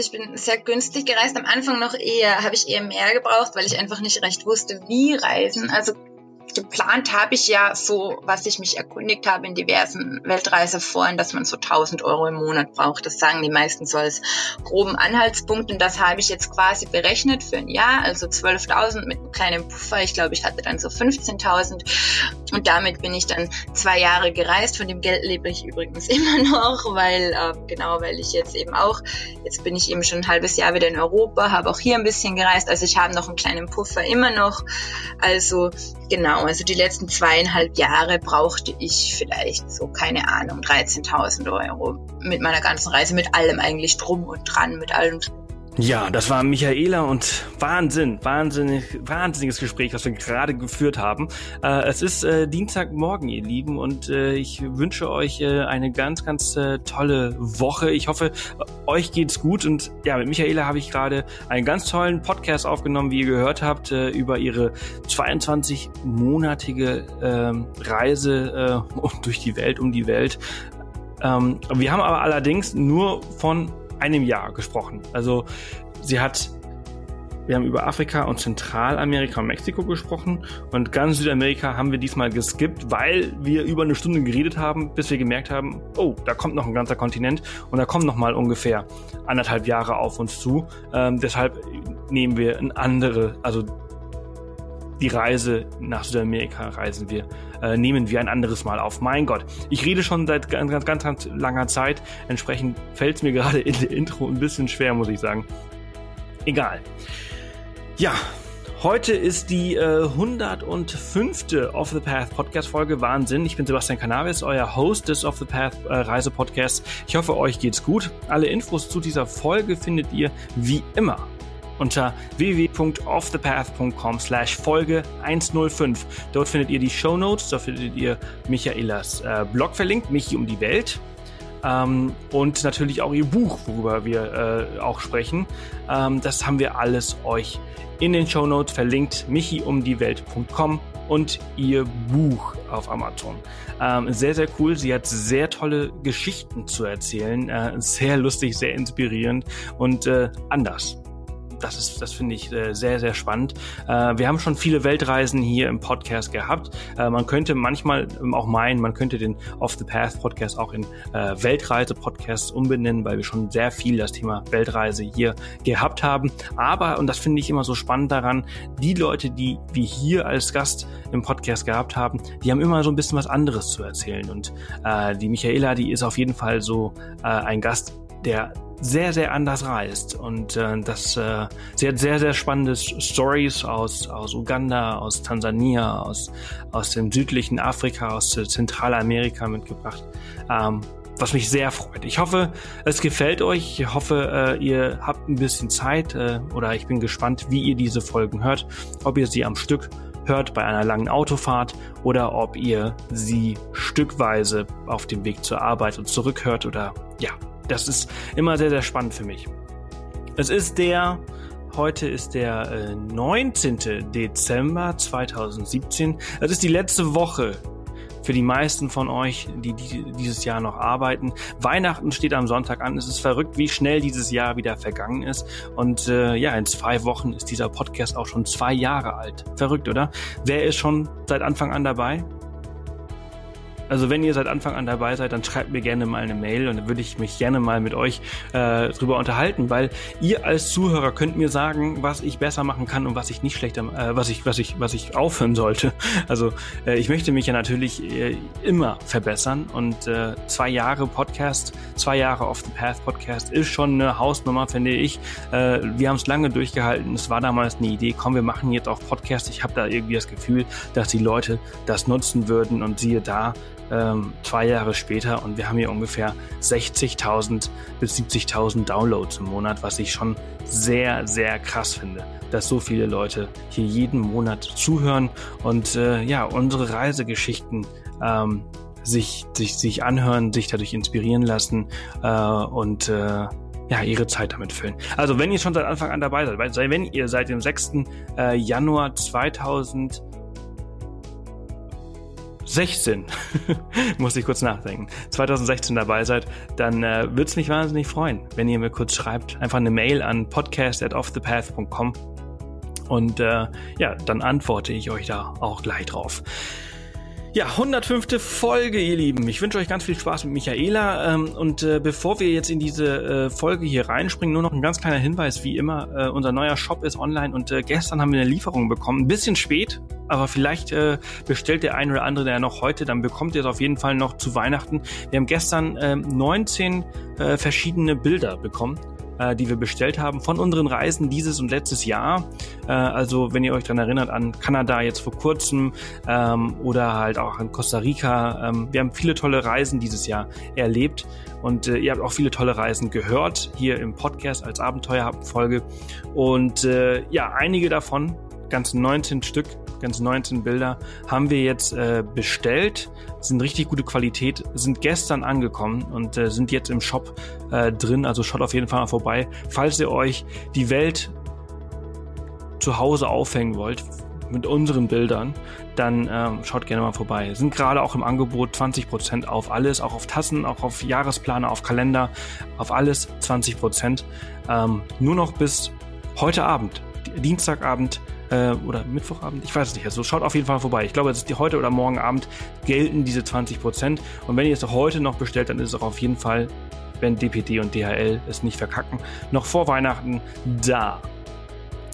Ich bin sehr günstig gereist. Am Anfang noch eher, habe ich eher mehr gebraucht, weil ich einfach nicht recht wusste, wie reisen. Also geplant habe ich ja so, was ich mich erkundigt habe in diversen Weltreiseforen, dass man so 1000 Euro im Monat braucht. Das sagen die meisten so als groben Anhaltspunkt. Und das habe ich jetzt quasi berechnet für ein Jahr, also 12.000 mit einem kleinen Puffer. Ich glaube, ich hatte dann so 15.000. Und damit bin ich dann zwei Jahre gereist. Von dem Geld lebe ich übrigens immer noch, weil, äh, genau, weil ich jetzt eben auch, jetzt bin ich eben schon ein halbes Jahr wieder in Europa, habe auch hier ein bisschen gereist. Also ich habe noch einen kleinen Puffer immer noch. Also genau, also die letzten zweieinhalb Jahre brauchte ich vielleicht so, keine Ahnung, 13.000 Euro mit meiner ganzen Reise, mit allem eigentlich drum und dran, mit allem ja, das war Michaela und Wahnsinn, wahnsinnig, wahnsinniges Gespräch, was wir gerade geführt haben. Äh, es ist äh, Dienstagmorgen, ihr Lieben, und äh, ich wünsche euch äh, eine ganz, ganz äh, tolle Woche. Ich hoffe, euch geht's gut und ja, mit Michaela habe ich gerade einen ganz tollen Podcast aufgenommen, wie ihr gehört habt, äh, über ihre 22-monatige ähm, Reise durch die Welt, um die Welt. Ähm, wir haben aber allerdings nur von einem Jahr gesprochen. Also sie hat, wir haben über Afrika und Zentralamerika und Mexiko gesprochen und ganz Südamerika haben wir diesmal geskippt, weil wir über eine Stunde geredet haben, bis wir gemerkt haben, oh, da kommt noch ein ganzer Kontinent und da kommen noch mal ungefähr anderthalb Jahre auf uns zu. Ähm, deshalb nehmen wir ein andere, also die Reise nach Südamerika reisen wir, äh, nehmen wir ein anderes Mal auf. Mein Gott, ich rede schon seit ganz, ganz, ganz, ganz langer Zeit. Entsprechend fällt es mir gerade in der Intro ein bisschen schwer, muss ich sagen. Egal. Ja, Heute ist die äh, 105. Off the Path Podcast Folge. Wahnsinn. Ich bin Sebastian Cannabis, euer Host des Off the Path äh, Reise Podcasts. Ich hoffe, euch geht's gut. Alle Infos zu dieser Folge findet ihr wie immer unter www.offthepath.com slash Folge 105. Dort findet ihr die Show Notes, da findet ihr Michaelas äh, Blog verlinkt, Michi um die Welt. Ähm, und natürlich auch ihr Buch, worüber wir äh, auch sprechen. Ähm, das haben wir alles euch in den Show Notes verlinkt, michiumdiewelt.com und ihr Buch auf Amazon. Ähm, sehr, sehr cool. Sie hat sehr tolle Geschichten zu erzählen. Äh, sehr lustig, sehr inspirierend und äh, anders das ist, das finde ich äh, sehr, sehr spannend. Äh, wir haben schon viele Weltreisen hier im Podcast gehabt. Äh, man könnte manchmal ähm, auch meinen, man könnte den Off the Path Podcast auch in Weltreise Podcast umbenennen, weil wir schon sehr viel das Thema Weltreise hier gehabt haben. Aber, und das finde ich immer so spannend daran, die Leute, die wir hier als Gast im Podcast gehabt haben, die haben immer so ein bisschen was anderes zu erzählen. Und äh, die Michaela, die ist auf jeden Fall so äh, ein Gast, der sehr, sehr anders reist. Und äh, das, äh, sie hat sehr, sehr spannende Stories aus, aus Uganda, aus Tansania, aus, aus dem südlichen Afrika, aus Zentralamerika mitgebracht. Ähm, was mich sehr freut. Ich hoffe, es gefällt euch. Ich hoffe, äh, ihr habt ein bisschen Zeit äh, oder ich bin gespannt, wie ihr diese Folgen hört. Ob ihr sie am Stück hört bei einer langen Autofahrt oder ob ihr sie stückweise auf dem Weg zur Arbeit und zurück hört oder ja, das ist immer sehr, sehr spannend für mich. Es ist der, heute ist der äh, 19. Dezember 2017. Es ist die letzte Woche für die meisten von euch, die, die dieses Jahr noch arbeiten. Weihnachten steht am Sonntag an. Es ist verrückt, wie schnell dieses Jahr wieder vergangen ist. Und äh, ja, in zwei Wochen ist dieser Podcast auch schon zwei Jahre alt. Verrückt, oder? Wer ist schon seit Anfang an dabei? Also wenn ihr seit Anfang an dabei seid, dann schreibt mir gerne mal eine Mail und dann würde ich mich gerne mal mit euch äh, drüber unterhalten, weil ihr als Zuhörer könnt mir sagen, was ich besser machen kann und was ich nicht schlechter, äh, was ich, was ich, was ich aufhören sollte. Also äh, ich möchte mich ja natürlich äh, immer verbessern und äh, zwei Jahre Podcast, zwei Jahre Off the Path Podcast ist schon eine Hausnummer, finde ich. Äh, wir haben es lange durchgehalten. Es war damals eine Idee, komm, wir machen jetzt auch Podcast. Ich habe da irgendwie das Gefühl, dass die Leute das nutzen würden und siehe da, ähm, zwei Jahre später und wir haben hier ungefähr 60.000 bis 70.000 Downloads im Monat, was ich schon sehr, sehr krass finde, dass so viele Leute hier jeden Monat zuhören und äh, ja, unsere Reisegeschichten ähm, sich, sich, sich anhören, sich dadurch inspirieren lassen äh, und äh, ja, ihre Zeit damit füllen. Also wenn ihr schon seit Anfang an dabei seid, wenn ihr seit dem 6. Äh, Januar 2000 16, muss ich kurz nachdenken, 2016 dabei seid, dann äh, würde es mich wahnsinnig freuen, wenn ihr mir kurz schreibt. Einfach eine Mail an podcast.offthepath.com und äh, ja, dann antworte ich euch da auch gleich drauf. Ja, 105. Folge, ihr Lieben. Ich wünsche euch ganz viel Spaß mit Michaela. Ähm, und äh, bevor wir jetzt in diese äh, Folge hier reinspringen, nur noch ein ganz kleiner Hinweis, wie immer. Äh, unser neuer Shop ist online und gestern haben wir eine Lieferung bekommen. Ein bisschen spät, aber vielleicht bestellt der ein oder andere der noch heute, dann bekommt ihr es auf jeden Fall noch zu Weihnachten. Wir haben gestern äh, 19 äh, verschiedene Bilder bekommen äh, die wir bestellt haben von unseren Reisen dieses und letztes Jahr. Äh, also wenn ihr euch daran erinnert an Kanada jetzt vor kurzem ähm, oder halt auch an Costa Rica. Ähm, wir haben viele tolle Reisen dieses Jahr erlebt und äh, ihr habt auch viele tolle Reisen gehört hier im Podcast als Abenteuerfolge. Und äh, ja, einige davon, ganz 19 Stück, ganz 19 Bilder, haben wir jetzt äh, bestellt sind richtig gute Qualität, sind gestern angekommen und äh, sind jetzt im Shop äh, drin. Also schaut auf jeden Fall mal vorbei. Falls ihr euch die Welt zu Hause aufhängen wollt mit unseren Bildern, dann ähm, schaut gerne mal vorbei. Sind gerade auch im Angebot 20% auf alles, auch auf Tassen, auch auf Jahresplaner, auf Kalender, auf alles 20%. Ähm, nur noch bis heute Abend, Dienstagabend äh, oder Mittwochabend, ich weiß es nicht. Also schaut auf jeden Fall vorbei. Ich glaube, es ist die heute oder morgen Abend gelten diese 20 Prozent. Und wenn ihr es heute noch bestellt, dann ist es auch auf jeden Fall, wenn DPD und DHL es nicht verkacken, noch vor Weihnachten da.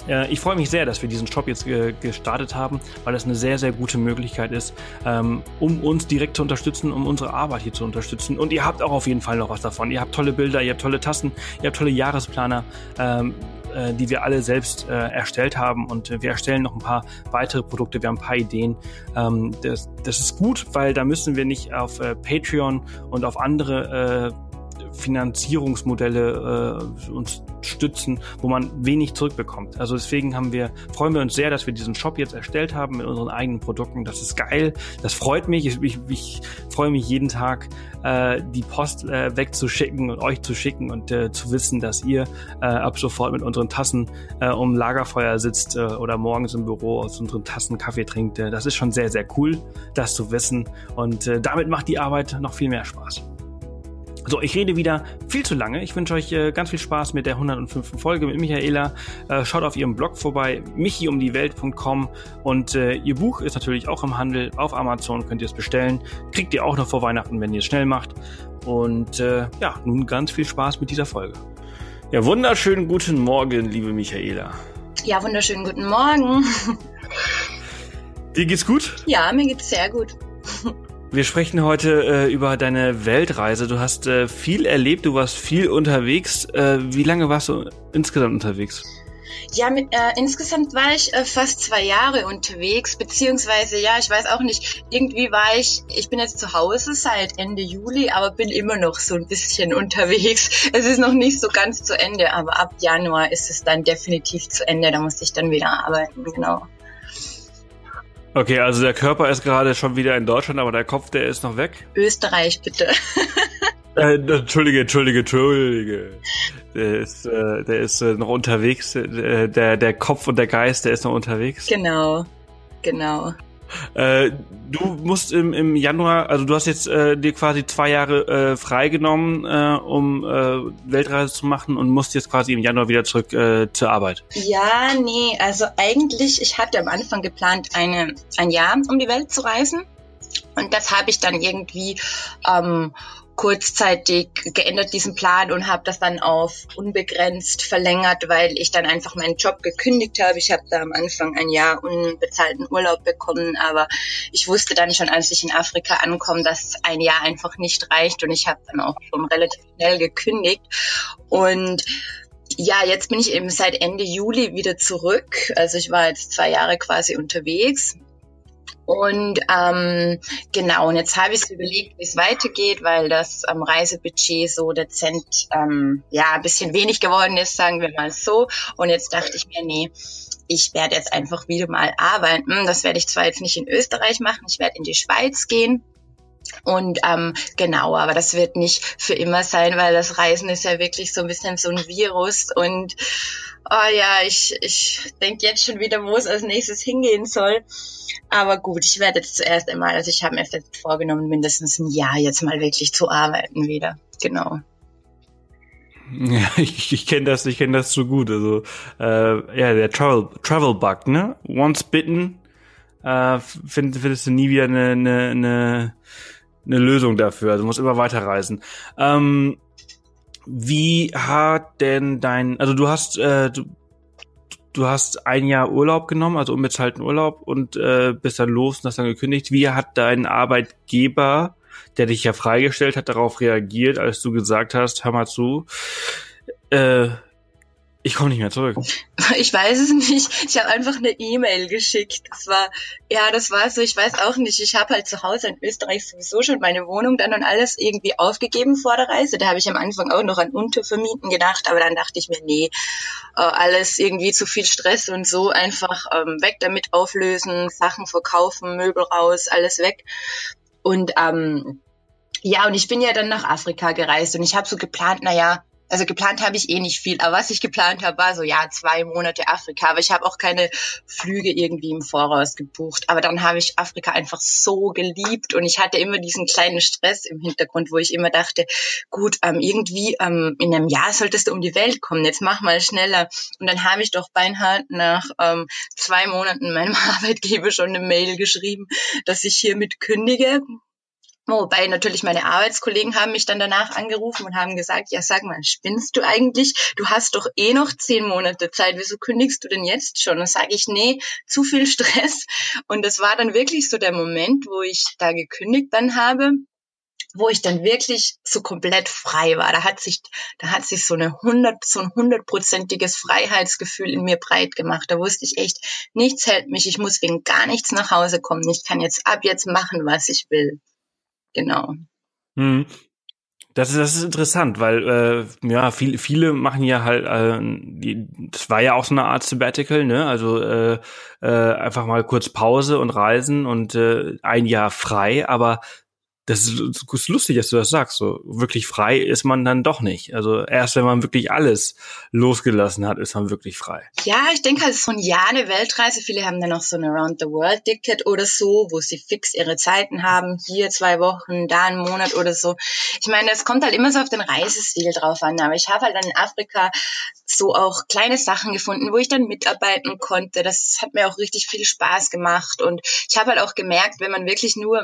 Äh, ich freue mich sehr, dass wir diesen Shop jetzt gestartet haben, weil das eine sehr, sehr gute Möglichkeit ist, ähm, um uns direkt zu unterstützen, um unsere Arbeit hier zu unterstützen. Und ihr habt auch auf jeden Fall noch was davon. Ihr habt tolle Bilder, ihr habt tolle Tassen, ihr habt tolle Jahresplaner. Ähm, äh, die wir alle selbst äh, erstellt haben. Und äh, wir erstellen noch ein paar weitere Produkte, wir haben ein paar Ideen. Ähm, das, das ist gut, weil da müssen wir nicht auf äh, Patreon und auf andere äh, Finanzierungsmodelle äh, uns stützen, wo man wenig zurückbekommt. Also deswegen haben wir, freuen wir uns sehr, dass wir diesen Shop jetzt erstellt haben mit unseren eigenen Produkten. Das ist geil. Das freut mich. Ich, ich, ich freue mich jeden Tag, äh, die Post äh, wegzuschicken und euch zu schicken und äh, zu wissen, dass ihr äh, ab sofort mit unseren Tassen äh, um Lagerfeuer sitzt äh, oder morgens im Büro aus unseren Tassen Kaffee trinkt. Äh, das ist schon sehr, sehr cool, das zu wissen. Und äh, damit macht die Arbeit noch viel mehr Spaß. So, ich rede wieder viel zu lange. Ich wünsche euch äh, ganz viel Spaß mit der 105. Folge mit Michaela. Äh, schaut auf ihrem Blog vorbei, michiumdiewelt.com und äh, ihr Buch ist natürlich auch im Handel. Auf Amazon könnt ihr es bestellen. Kriegt ihr auch noch vor Weihnachten, wenn ihr es schnell macht. Und äh, ja, nun ganz viel Spaß mit dieser Folge. Ja, wunderschönen guten Morgen, liebe Michaela. Ja, wunderschönen guten Morgen. Dir geht's gut? Ja, mir geht's sehr gut. Wir sprechen heute äh, über deine Weltreise. Du hast äh, viel erlebt, du warst viel unterwegs. Äh, wie lange warst du insgesamt unterwegs? Ja, mit, äh, insgesamt war ich äh, fast zwei Jahre unterwegs, beziehungsweise ja, ich weiß auch nicht, irgendwie war ich, ich bin jetzt zu Hause seit Ende Juli, aber bin immer noch so ein bisschen unterwegs. Es ist noch nicht so ganz zu Ende, aber ab Januar ist es dann definitiv zu Ende, da muss ich dann wieder arbeiten, genau. Okay, also der Körper ist gerade schon wieder in Deutschland, aber der Kopf, der ist noch weg? Österreich, bitte. äh, Entschuldige, Entschuldige, Entschuldige. Der ist, äh, der ist äh, noch unterwegs. Äh, der, der Kopf und der Geist, der ist noch unterwegs. Genau, genau. Äh, du musst im, im Januar, also du hast jetzt äh, dir quasi zwei Jahre äh, freigenommen, äh, um äh, Weltreise zu machen und musst jetzt quasi im Januar wieder zurück äh, zur Arbeit. Ja, nee, also eigentlich, ich hatte am Anfang geplant, eine, ein Jahr um die Welt zu reisen. Und das habe ich dann irgendwie ähm, kurzzeitig geändert diesen Plan und habe das dann auf unbegrenzt verlängert, weil ich dann einfach meinen Job gekündigt habe. Ich habe da am Anfang ein Jahr unbezahlten Urlaub bekommen, aber ich wusste dann schon, als ich in Afrika ankomme, dass ein Jahr einfach nicht reicht und ich habe dann auch schon relativ schnell gekündigt und ja, jetzt bin ich eben seit Ende Juli wieder zurück. Also ich war jetzt zwei Jahre quasi unterwegs und ähm, genau, und jetzt habe ich so überlegt, wie es weitergeht, weil das ähm, Reisebudget so dezent, ähm, ja, ein bisschen wenig geworden ist, sagen wir mal so. Und jetzt dachte ich mir, nee, ich werde jetzt einfach wieder mal arbeiten. Das werde ich zwar jetzt nicht in Österreich machen, ich werde in die Schweiz gehen. Und ähm, genau, aber das wird nicht für immer sein, weil das Reisen ist ja wirklich so ein bisschen so ein Virus und oh ja, ich, ich denke jetzt schon wieder, wo es als nächstes hingehen soll. Aber gut, ich werde jetzt zuerst einmal, also ich habe mir fest vorgenommen, mindestens ein Jahr jetzt mal wirklich zu arbeiten wieder. Genau. Ja, ich, ich kenne das, ich kenne das so gut. Also äh, ja, der Travel Travel Bug, ne? Once bitten, äh, find, findest du nie wieder eine, eine, eine, eine Lösung dafür. Also du musst immer weiterreisen. Ähm, wie hat denn dein, also du hast, äh, du, du hast ein Jahr Urlaub genommen, also unbezahlten Urlaub und äh, bist dann los und hast dann gekündigt. Wie hat dein Arbeitgeber der dich ja freigestellt hat, darauf reagiert, als du gesagt hast, hör mal zu, äh, ich komme nicht mehr zurück. Ich weiß es nicht. Ich habe einfach eine E-Mail geschickt. Das war, ja, das war so, ich weiß auch nicht. Ich habe halt zu Hause in Österreich sowieso schon meine Wohnung dann und alles irgendwie aufgegeben vor der Reise. Da habe ich am Anfang auch noch an Untervermieten gedacht, aber dann dachte ich mir, nee, äh, alles irgendwie zu viel Stress und so einfach ähm, weg damit auflösen, Sachen verkaufen, Möbel raus, alles weg. Und ähm, ja, und ich bin ja dann nach Afrika gereist und ich habe so geplant, naja, also geplant habe ich eh nicht viel, aber was ich geplant habe, war so, ja, zwei Monate Afrika, aber ich habe auch keine Flüge irgendwie im Voraus gebucht. Aber dann habe ich Afrika einfach so geliebt und ich hatte immer diesen kleinen Stress im Hintergrund, wo ich immer dachte, gut, ähm, irgendwie ähm, in einem Jahr solltest du um die Welt kommen, jetzt mach mal schneller. Und dann habe ich doch beinahe nach ähm, zwei Monaten meinem Arbeitgeber schon eine Mail geschrieben, dass ich hiermit kündige Wobei natürlich meine Arbeitskollegen haben mich dann danach angerufen und haben gesagt, ja sag mal, spinnst du eigentlich? Du hast doch eh noch zehn Monate Zeit, wieso kündigst du denn jetzt schon? Und sage ich, nee, zu viel Stress. Und das war dann wirklich so der Moment, wo ich da gekündigt dann habe, wo ich dann wirklich so komplett frei war. Da hat sich, da hat sich so eine hundert, so ein hundertprozentiges Freiheitsgefühl in mir breit gemacht. Da wusste ich echt, nichts hält mich. Ich muss wegen gar nichts nach Hause kommen. Ich kann jetzt ab jetzt machen, was ich will. Genau. Hm. Das ist, das ist interessant, weil äh, ja viele viele machen ja halt, äh, die, das war ja auch so eine Art Sabbatical, ne? Also äh, äh, einfach mal kurz Pause und Reisen und äh, ein Jahr frei, aber das ist, lustig, dass du das sagst. So wirklich frei ist man dann doch nicht. Also erst wenn man wirklich alles losgelassen hat, ist man wirklich frei. Ja, ich denke halt so ein Jahr eine Weltreise. Viele haben dann noch so ein Around the World Ticket oder so, wo sie fix ihre Zeiten haben. Hier zwei Wochen, da einen Monat oder so. Ich meine, es kommt halt immer so auf den Reisestil drauf an. Aber ich habe halt dann in Afrika so auch kleine Sachen gefunden, wo ich dann mitarbeiten konnte. Das hat mir auch richtig viel Spaß gemacht. Und ich habe halt auch gemerkt, wenn man wirklich nur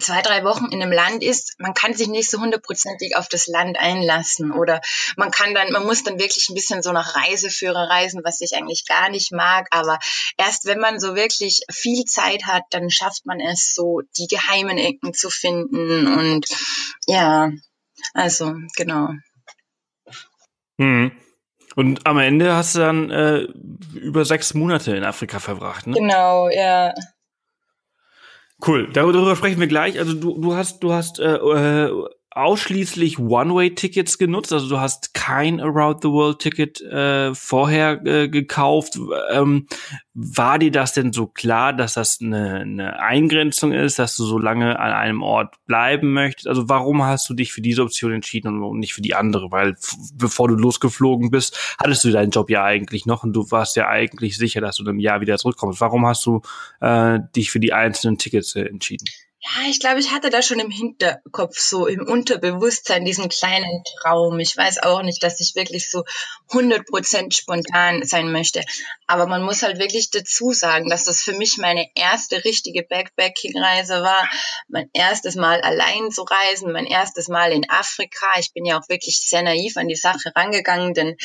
zwei, drei Wochen in einem Land ist, man kann sich nicht so hundertprozentig auf das Land einlassen oder man kann dann, man muss dann wirklich ein bisschen so nach Reiseführer reisen, was ich eigentlich gar nicht mag, aber erst wenn man so wirklich viel Zeit hat, dann schafft man es so, die geheimen Ecken zu finden und ja, also genau. Hm. Und am Ende hast du dann äh, über sechs Monate in Afrika verbracht, ne? Genau, ja. Cool, darüber sprechen wir gleich. Also du, du hast, du hast äh, äh, ausschließlich One-Way-Tickets genutzt, also du hast kein Around-the-World-Ticket äh, vorher äh, gekauft. Ähm, war dir das denn so klar, dass das eine, eine Eingrenzung ist, dass du so lange an einem Ort bleiben möchtest? Also warum hast du dich für diese Option entschieden und nicht für die andere? Weil bevor du losgeflogen bist, hattest du deinen Job ja eigentlich noch und du warst ja eigentlich sicher, dass du einem Jahr wieder zurückkommst. Warum hast du äh, dich für die einzelnen Tickets äh, entschieden? Ja, ich glaube, ich hatte da schon im Hinterkopf so im Unterbewusstsein diesen kleinen Traum. Ich weiß auch nicht, dass ich wirklich so 100% spontan sein möchte. Aber man muss halt wirklich dazu sagen, dass das für mich meine erste richtige Backpacking-Reise war. Mein erstes Mal allein zu reisen, mein erstes Mal in Afrika. Ich bin ja auch wirklich sehr naiv an die Sache rangegangen, denn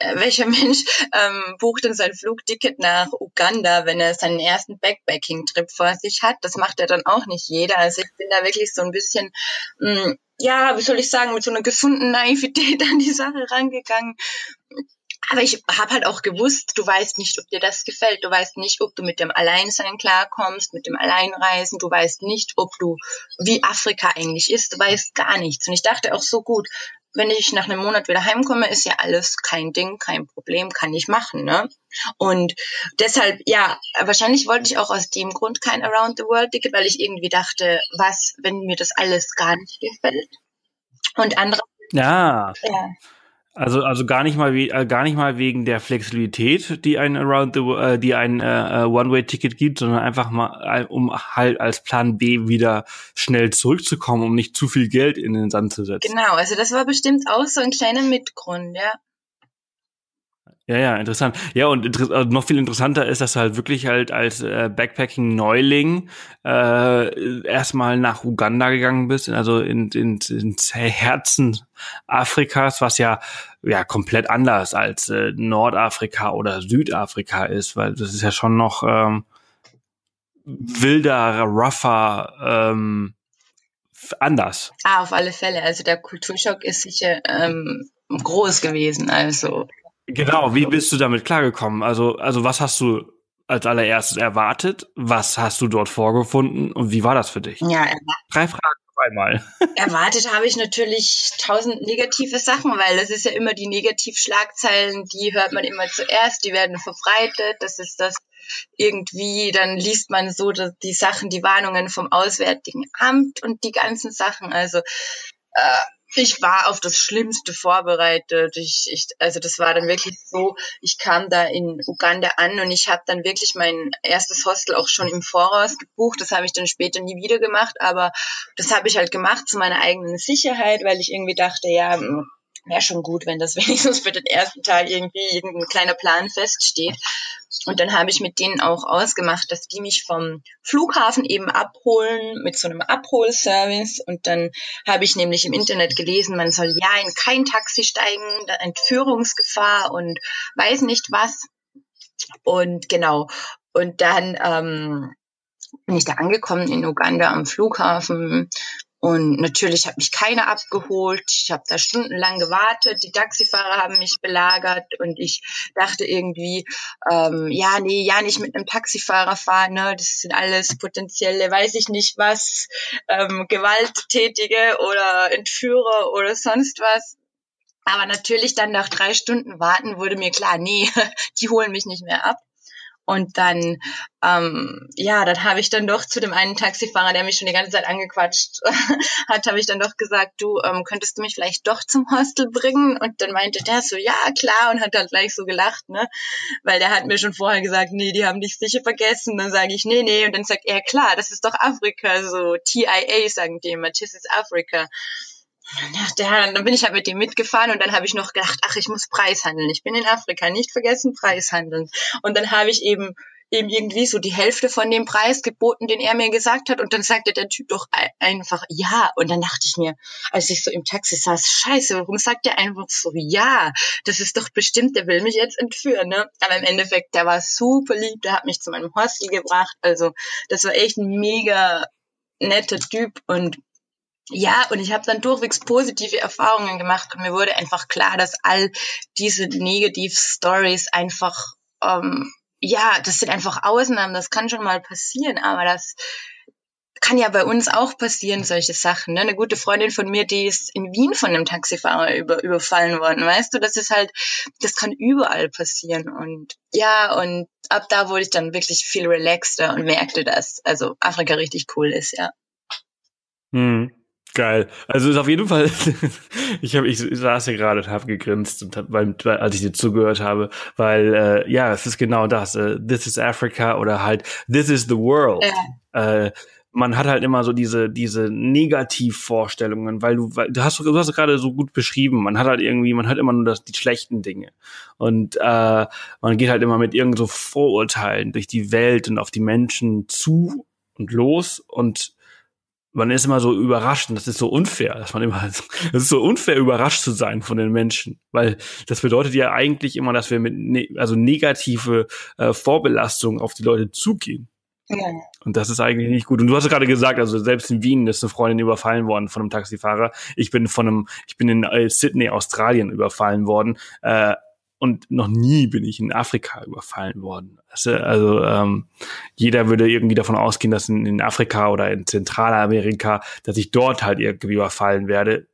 äh, welcher Mensch ähm, bucht denn sein Flugticket nach Uganda, wenn er seinen ersten Backpacking-Trip vor sich hat? Das macht er dann auch nicht jeder jeder. Also ich bin da wirklich so ein bisschen, mh, mm, ja, wie soll ich sagen, mit so einer gesunden Naivität an die Sache rangegangen. Aber ich habe halt auch gewusst, du weißt nicht, ob dir das gefällt. Du weißt nicht, ob du mit dem Alleinsein klarkommst, mit dem Alleinreisen. Du weißt nicht, ob du, wie Afrika eigentlich ist. Du weißt gar nichts. Und ich dachte auch so gut, wenn ich nach einem Monat wieder heimkomme, ist ja alles kein Ding, kein Problem, kann ich machen, ne? Und deshalb, ja, wahrscheinlich wollte ich auch aus dem Grund kein Around the World Ticket, weil ich irgendwie dachte, was, wenn mir das alles gar nicht gefällt? Und andere. Ja. ja. Also, also gar nicht mal, äh, gar nicht mal wegen der Flexibilität, die ein Around the, äh, die ein äh, äh, One-Way-Ticket gibt, sondern einfach mal, äh, um halt als Plan B wieder schnell zurückzukommen, um nicht zu viel Geld in den Sand zu setzen. Genau, also das war bestimmt auch so ein kleiner Mitgrund, ja. Ja, ja, interessant. Ja, und inter also noch viel interessanter ist, dass du halt wirklich halt als äh, Backpacking-Neuling äh, erstmal nach Uganda gegangen bist, also in, in, ins Herzen Afrikas, was ja ja komplett anders als äh, Nordafrika oder Südafrika ist, weil das ist ja schon noch ähm, wilder, rougher, ähm, anders. Ah, auf alle Fälle. Also der Kulturschock ist sicher ähm, groß gewesen. Also Genau, wie bist du damit klargekommen? Also, also was hast du als allererstes erwartet? Was hast du dort vorgefunden und wie war das für dich? Ja, drei Fragen einmal. erwartet habe ich natürlich tausend negative Sachen, weil das ist ja immer die Negativschlagzeilen, die hört man immer zuerst, die werden verbreitet. Das ist das irgendwie, dann liest man so die Sachen, die Warnungen vom Auswärtigen Amt und die ganzen Sachen. Also äh, ich war auf das Schlimmste vorbereitet. Ich, ich, also das war dann wirklich so, ich kam da in Uganda an und ich habe dann wirklich mein erstes Hostel auch schon im Voraus gebucht. Das habe ich dann später nie wieder gemacht, aber das habe ich halt gemacht zu meiner eigenen Sicherheit, weil ich irgendwie dachte, ja, wäre schon gut, wenn das wenigstens für den ersten Tag irgendwie irgendein kleiner Plan feststeht. Und dann habe ich mit denen auch ausgemacht, dass die mich vom Flughafen eben abholen mit so einem Abholservice. Und dann habe ich nämlich im Internet gelesen, man soll ja in kein Taxi steigen, Entführungsgefahr und weiß nicht was. Und genau. Und dann ähm, bin ich da angekommen in Uganda am Flughafen, und natürlich hat mich keiner abgeholt. Ich habe da stundenlang gewartet. Die Taxifahrer haben mich belagert und ich dachte irgendwie, ähm, ja, nee, ja nicht mit einem Taxifahrer fahren. Ne? Das sind alles potenzielle, weiß ich nicht was, ähm, Gewalttätige oder Entführer oder sonst was. Aber natürlich dann nach drei Stunden warten wurde mir klar, nee, die holen mich nicht mehr ab. Und dann, ähm, ja, dann habe ich dann doch zu dem einen Taxifahrer, der mich schon die ganze Zeit angequatscht hat, habe ich dann doch gesagt, du ähm, könntest du mich vielleicht doch zum Hostel bringen? Und dann meinte der so, ja klar, und hat dann gleich so gelacht, ne, weil der hat mir schon vorher gesagt, nee, die haben dich sicher vergessen. Dann sage ich, nee, nee, und dann sagt er, klar, das ist doch Afrika, so TIA sagen die immer, this is Africa. Ja, dann bin ich halt mit dem mitgefahren und dann habe ich noch gedacht, ach, ich muss Preishandeln. Ich bin in Afrika, nicht vergessen Preishandeln. Und dann habe ich eben eben irgendwie so die Hälfte von dem Preis geboten, den er mir gesagt hat. Und dann sagte der Typ doch einfach ja. Und dann dachte ich mir, als ich so im Taxi saß, scheiße, warum sagt der einfach so ja? Das ist doch bestimmt, der will mich jetzt entführen, ne? Aber im Endeffekt, der war super lieb, der hat mich zu meinem Hostel gebracht. Also das war echt ein mega netter Typ und ja, und ich habe dann durchwegs positive Erfahrungen gemacht und mir wurde einfach klar, dass all diese Negativ-Stories einfach, ähm, ja, das sind einfach Ausnahmen, das kann schon mal passieren, aber das kann ja bei uns auch passieren, solche Sachen. Ne? Eine gute Freundin von mir, die ist in Wien von einem Taxifahrer über, überfallen worden. Weißt du, das ist halt, das kann überall passieren. Und ja, und ab da wurde ich dann wirklich viel relaxter und merkte, dass also Afrika richtig cool ist, ja. Hm. Geil. Also ist auf jeden Fall, ich habe, ich saß hier gerade und habe gegrinst und hab, weil, als ich dir zugehört habe, weil äh, ja, es ist genau das. Äh, this is Africa oder halt This is the world. Ja. Äh, man hat halt immer so diese diese Negativvorstellungen, weil du weil, du hast du hast gerade so gut beschrieben. Man hat halt irgendwie, man hat immer nur das die schlechten Dinge und äh, man geht halt immer mit irgend so Vorurteilen durch die Welt und auf die Menschen zu und los und man ist immer so überrascht und das ist so unfair, dass man immer, das ist so unfair überrascht zu sein von den Menschen, weil das bedeutet ja eigentlich immer, dass wir mit, ne, also negative äh, Vorbelastung auf die Leute zugehen. Ja. Und das ist eigentlich nicht gut. Und du hast gerade gesagt, also selbst in Wien ist eine Freundin überfallen worden von einem Taxifahrer. Ich bin von einem, ich bin in äh, Sydney, Australien überfallen worden. Äh, und noch nie bin ich in Afrika überfallen worden. Also ähm, jeder würde irgendwie davon ausgehen, dass in, in Afrika oder in Zentralamerika, dass ich dort halt irgendwie überfallen werde.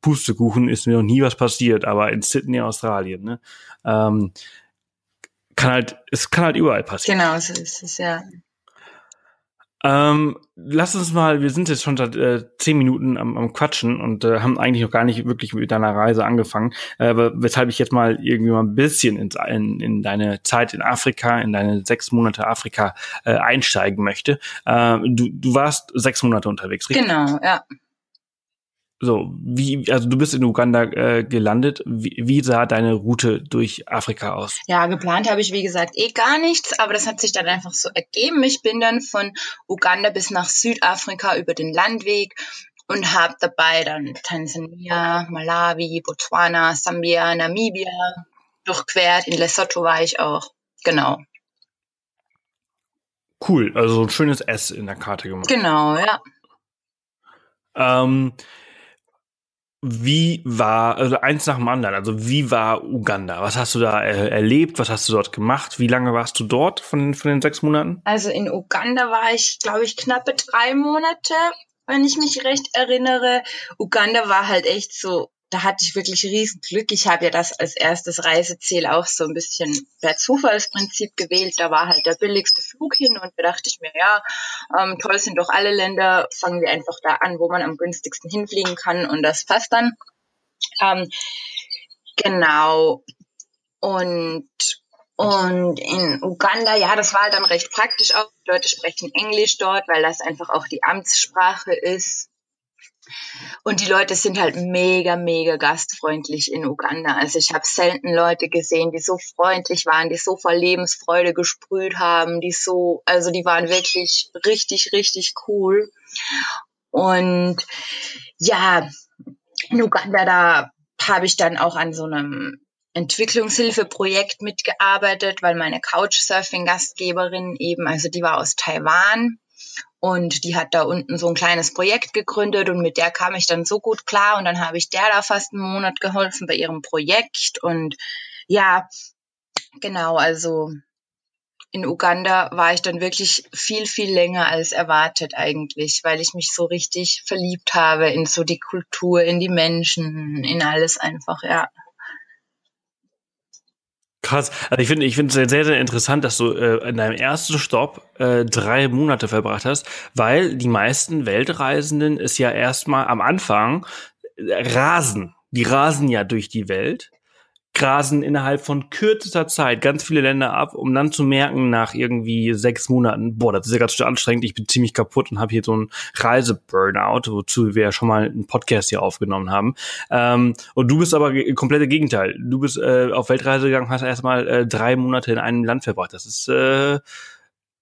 Pustekuchen ist mir noch nie was passiert, aber in Sydney, Australien, ne? Ähm, kann halt, es kann halt überall passieren. Genau, so ist es, ja. Ähm, lass uns mal, wir sind jetzt schon seit äh, zehn Minuten am, am Quatschen und äh, haben eigentlich noch gar nicht wirklich mit deiner Reise angefangen, äh, weshalb ich jetzt mal irgendwie mal ein bisschen in, in, in deine Zeit in Afrika, in deine sechs Monate Afrika äh, einsteigen möchte. Äh, du, du warst sechs Monate unterwegs, richtig? Genau, ja. So, wie, also du bist in Uganda äh, gelandet. Wie, wie sah deine Route durch Afrika aus? Ja, geplant habe ich, wie gesagt, eh gar nichts, aber das hat sich dann einfach so ergeben. Ich bin dann von Uganda bis nach Südafrika über den Landweg und habe dabei dann Tansania, Malawi, Botswana, Sambia, Namibia durchquert. In Lesotho war ich auch. Genau. Cool, also ein schönes S in der Karte gemacht. Genau, ja. Ähm, wie war, also eins nach dem anderen, also wie war Uganda? Was hast du da äh, erlebt? Was hast du dort gemacht? Wie lange warst du dort von von den sechs Monaten? Also in Uganda war ich, glaube ich, knappe drei Monate, wenn ich mich recht erinnere. Uganda war halt echt so da hatte ich wirklich riesen Glück. Ich habe ja das als erstes Reiseziel auch so ein bisschen per Zufallsprinzip gewählt. Da war halt der billigste Flug hin und da dachte ich mir, ja, ähm, toll sind doch alle Länder, fangen wir einfach da an, wo man am günstigsten hinfliegen kann und das passt dann. Ähm, genau. Und und in Uganda, ja, das war dann recht praktisch auch. Die Leute sprechen Englisch dort, weil das einfach auch die Amtssprache ist. Und die Leute sind halt mega, mega gastfreundlich in Uganda. Also ich habe selten Leute gesehen, die so freundlich waren, die so vor Lebensfreude gesprüht haben, die so, also die waren wirklich richtig, richtig cool. Und ja, in Uganda, da habe ich dann auch an so einem Entwicklungshilfeprojekt mitgearbeitet, weil meine Couchsurfing-Gastgeberin eben, also die war aus Taiwan und die hat da unten so ein kleines Projekt gegründet und mit der kam ich dann so gut klar und dann habe ich der da fast einen Monat geholfen bei ihrem Projekt und ja, genau, also in Uganda war ich dann wirklich viel, viel länger als erwartet eigentlich, weil ich mich so richtig verliebt habe in so die Kultur, in die Menschen, in alles einfach, ja. Krass. Also ich finde, ich finde es sehr, sehr interessant, dass du äh, in deinem ersten Stopp äh, drei Monate verbracht hast, weil die meisten Weltreisenden ist ja erstmal am Anfang äh, rasen. Die rasen ja durch die Welt grasen innerhalb von kürzester Zeit ganz viele Länder ab, um dann zu merken, nach irgendwie sechs Monaten, boah, das ist ja ganz schön anstrengend, ich bin ziemlich kaputt und habe hier so einen Reiseburnout, wozu wir ja schon mal einen Podcast hier aufgenommen haben. Ähm, und du bist aber komplette Gegenteil. Du bist äh, auf Weltreise gegangen, hast erstmal äh, drei Monate in einem Land verbracht. Das ist äh,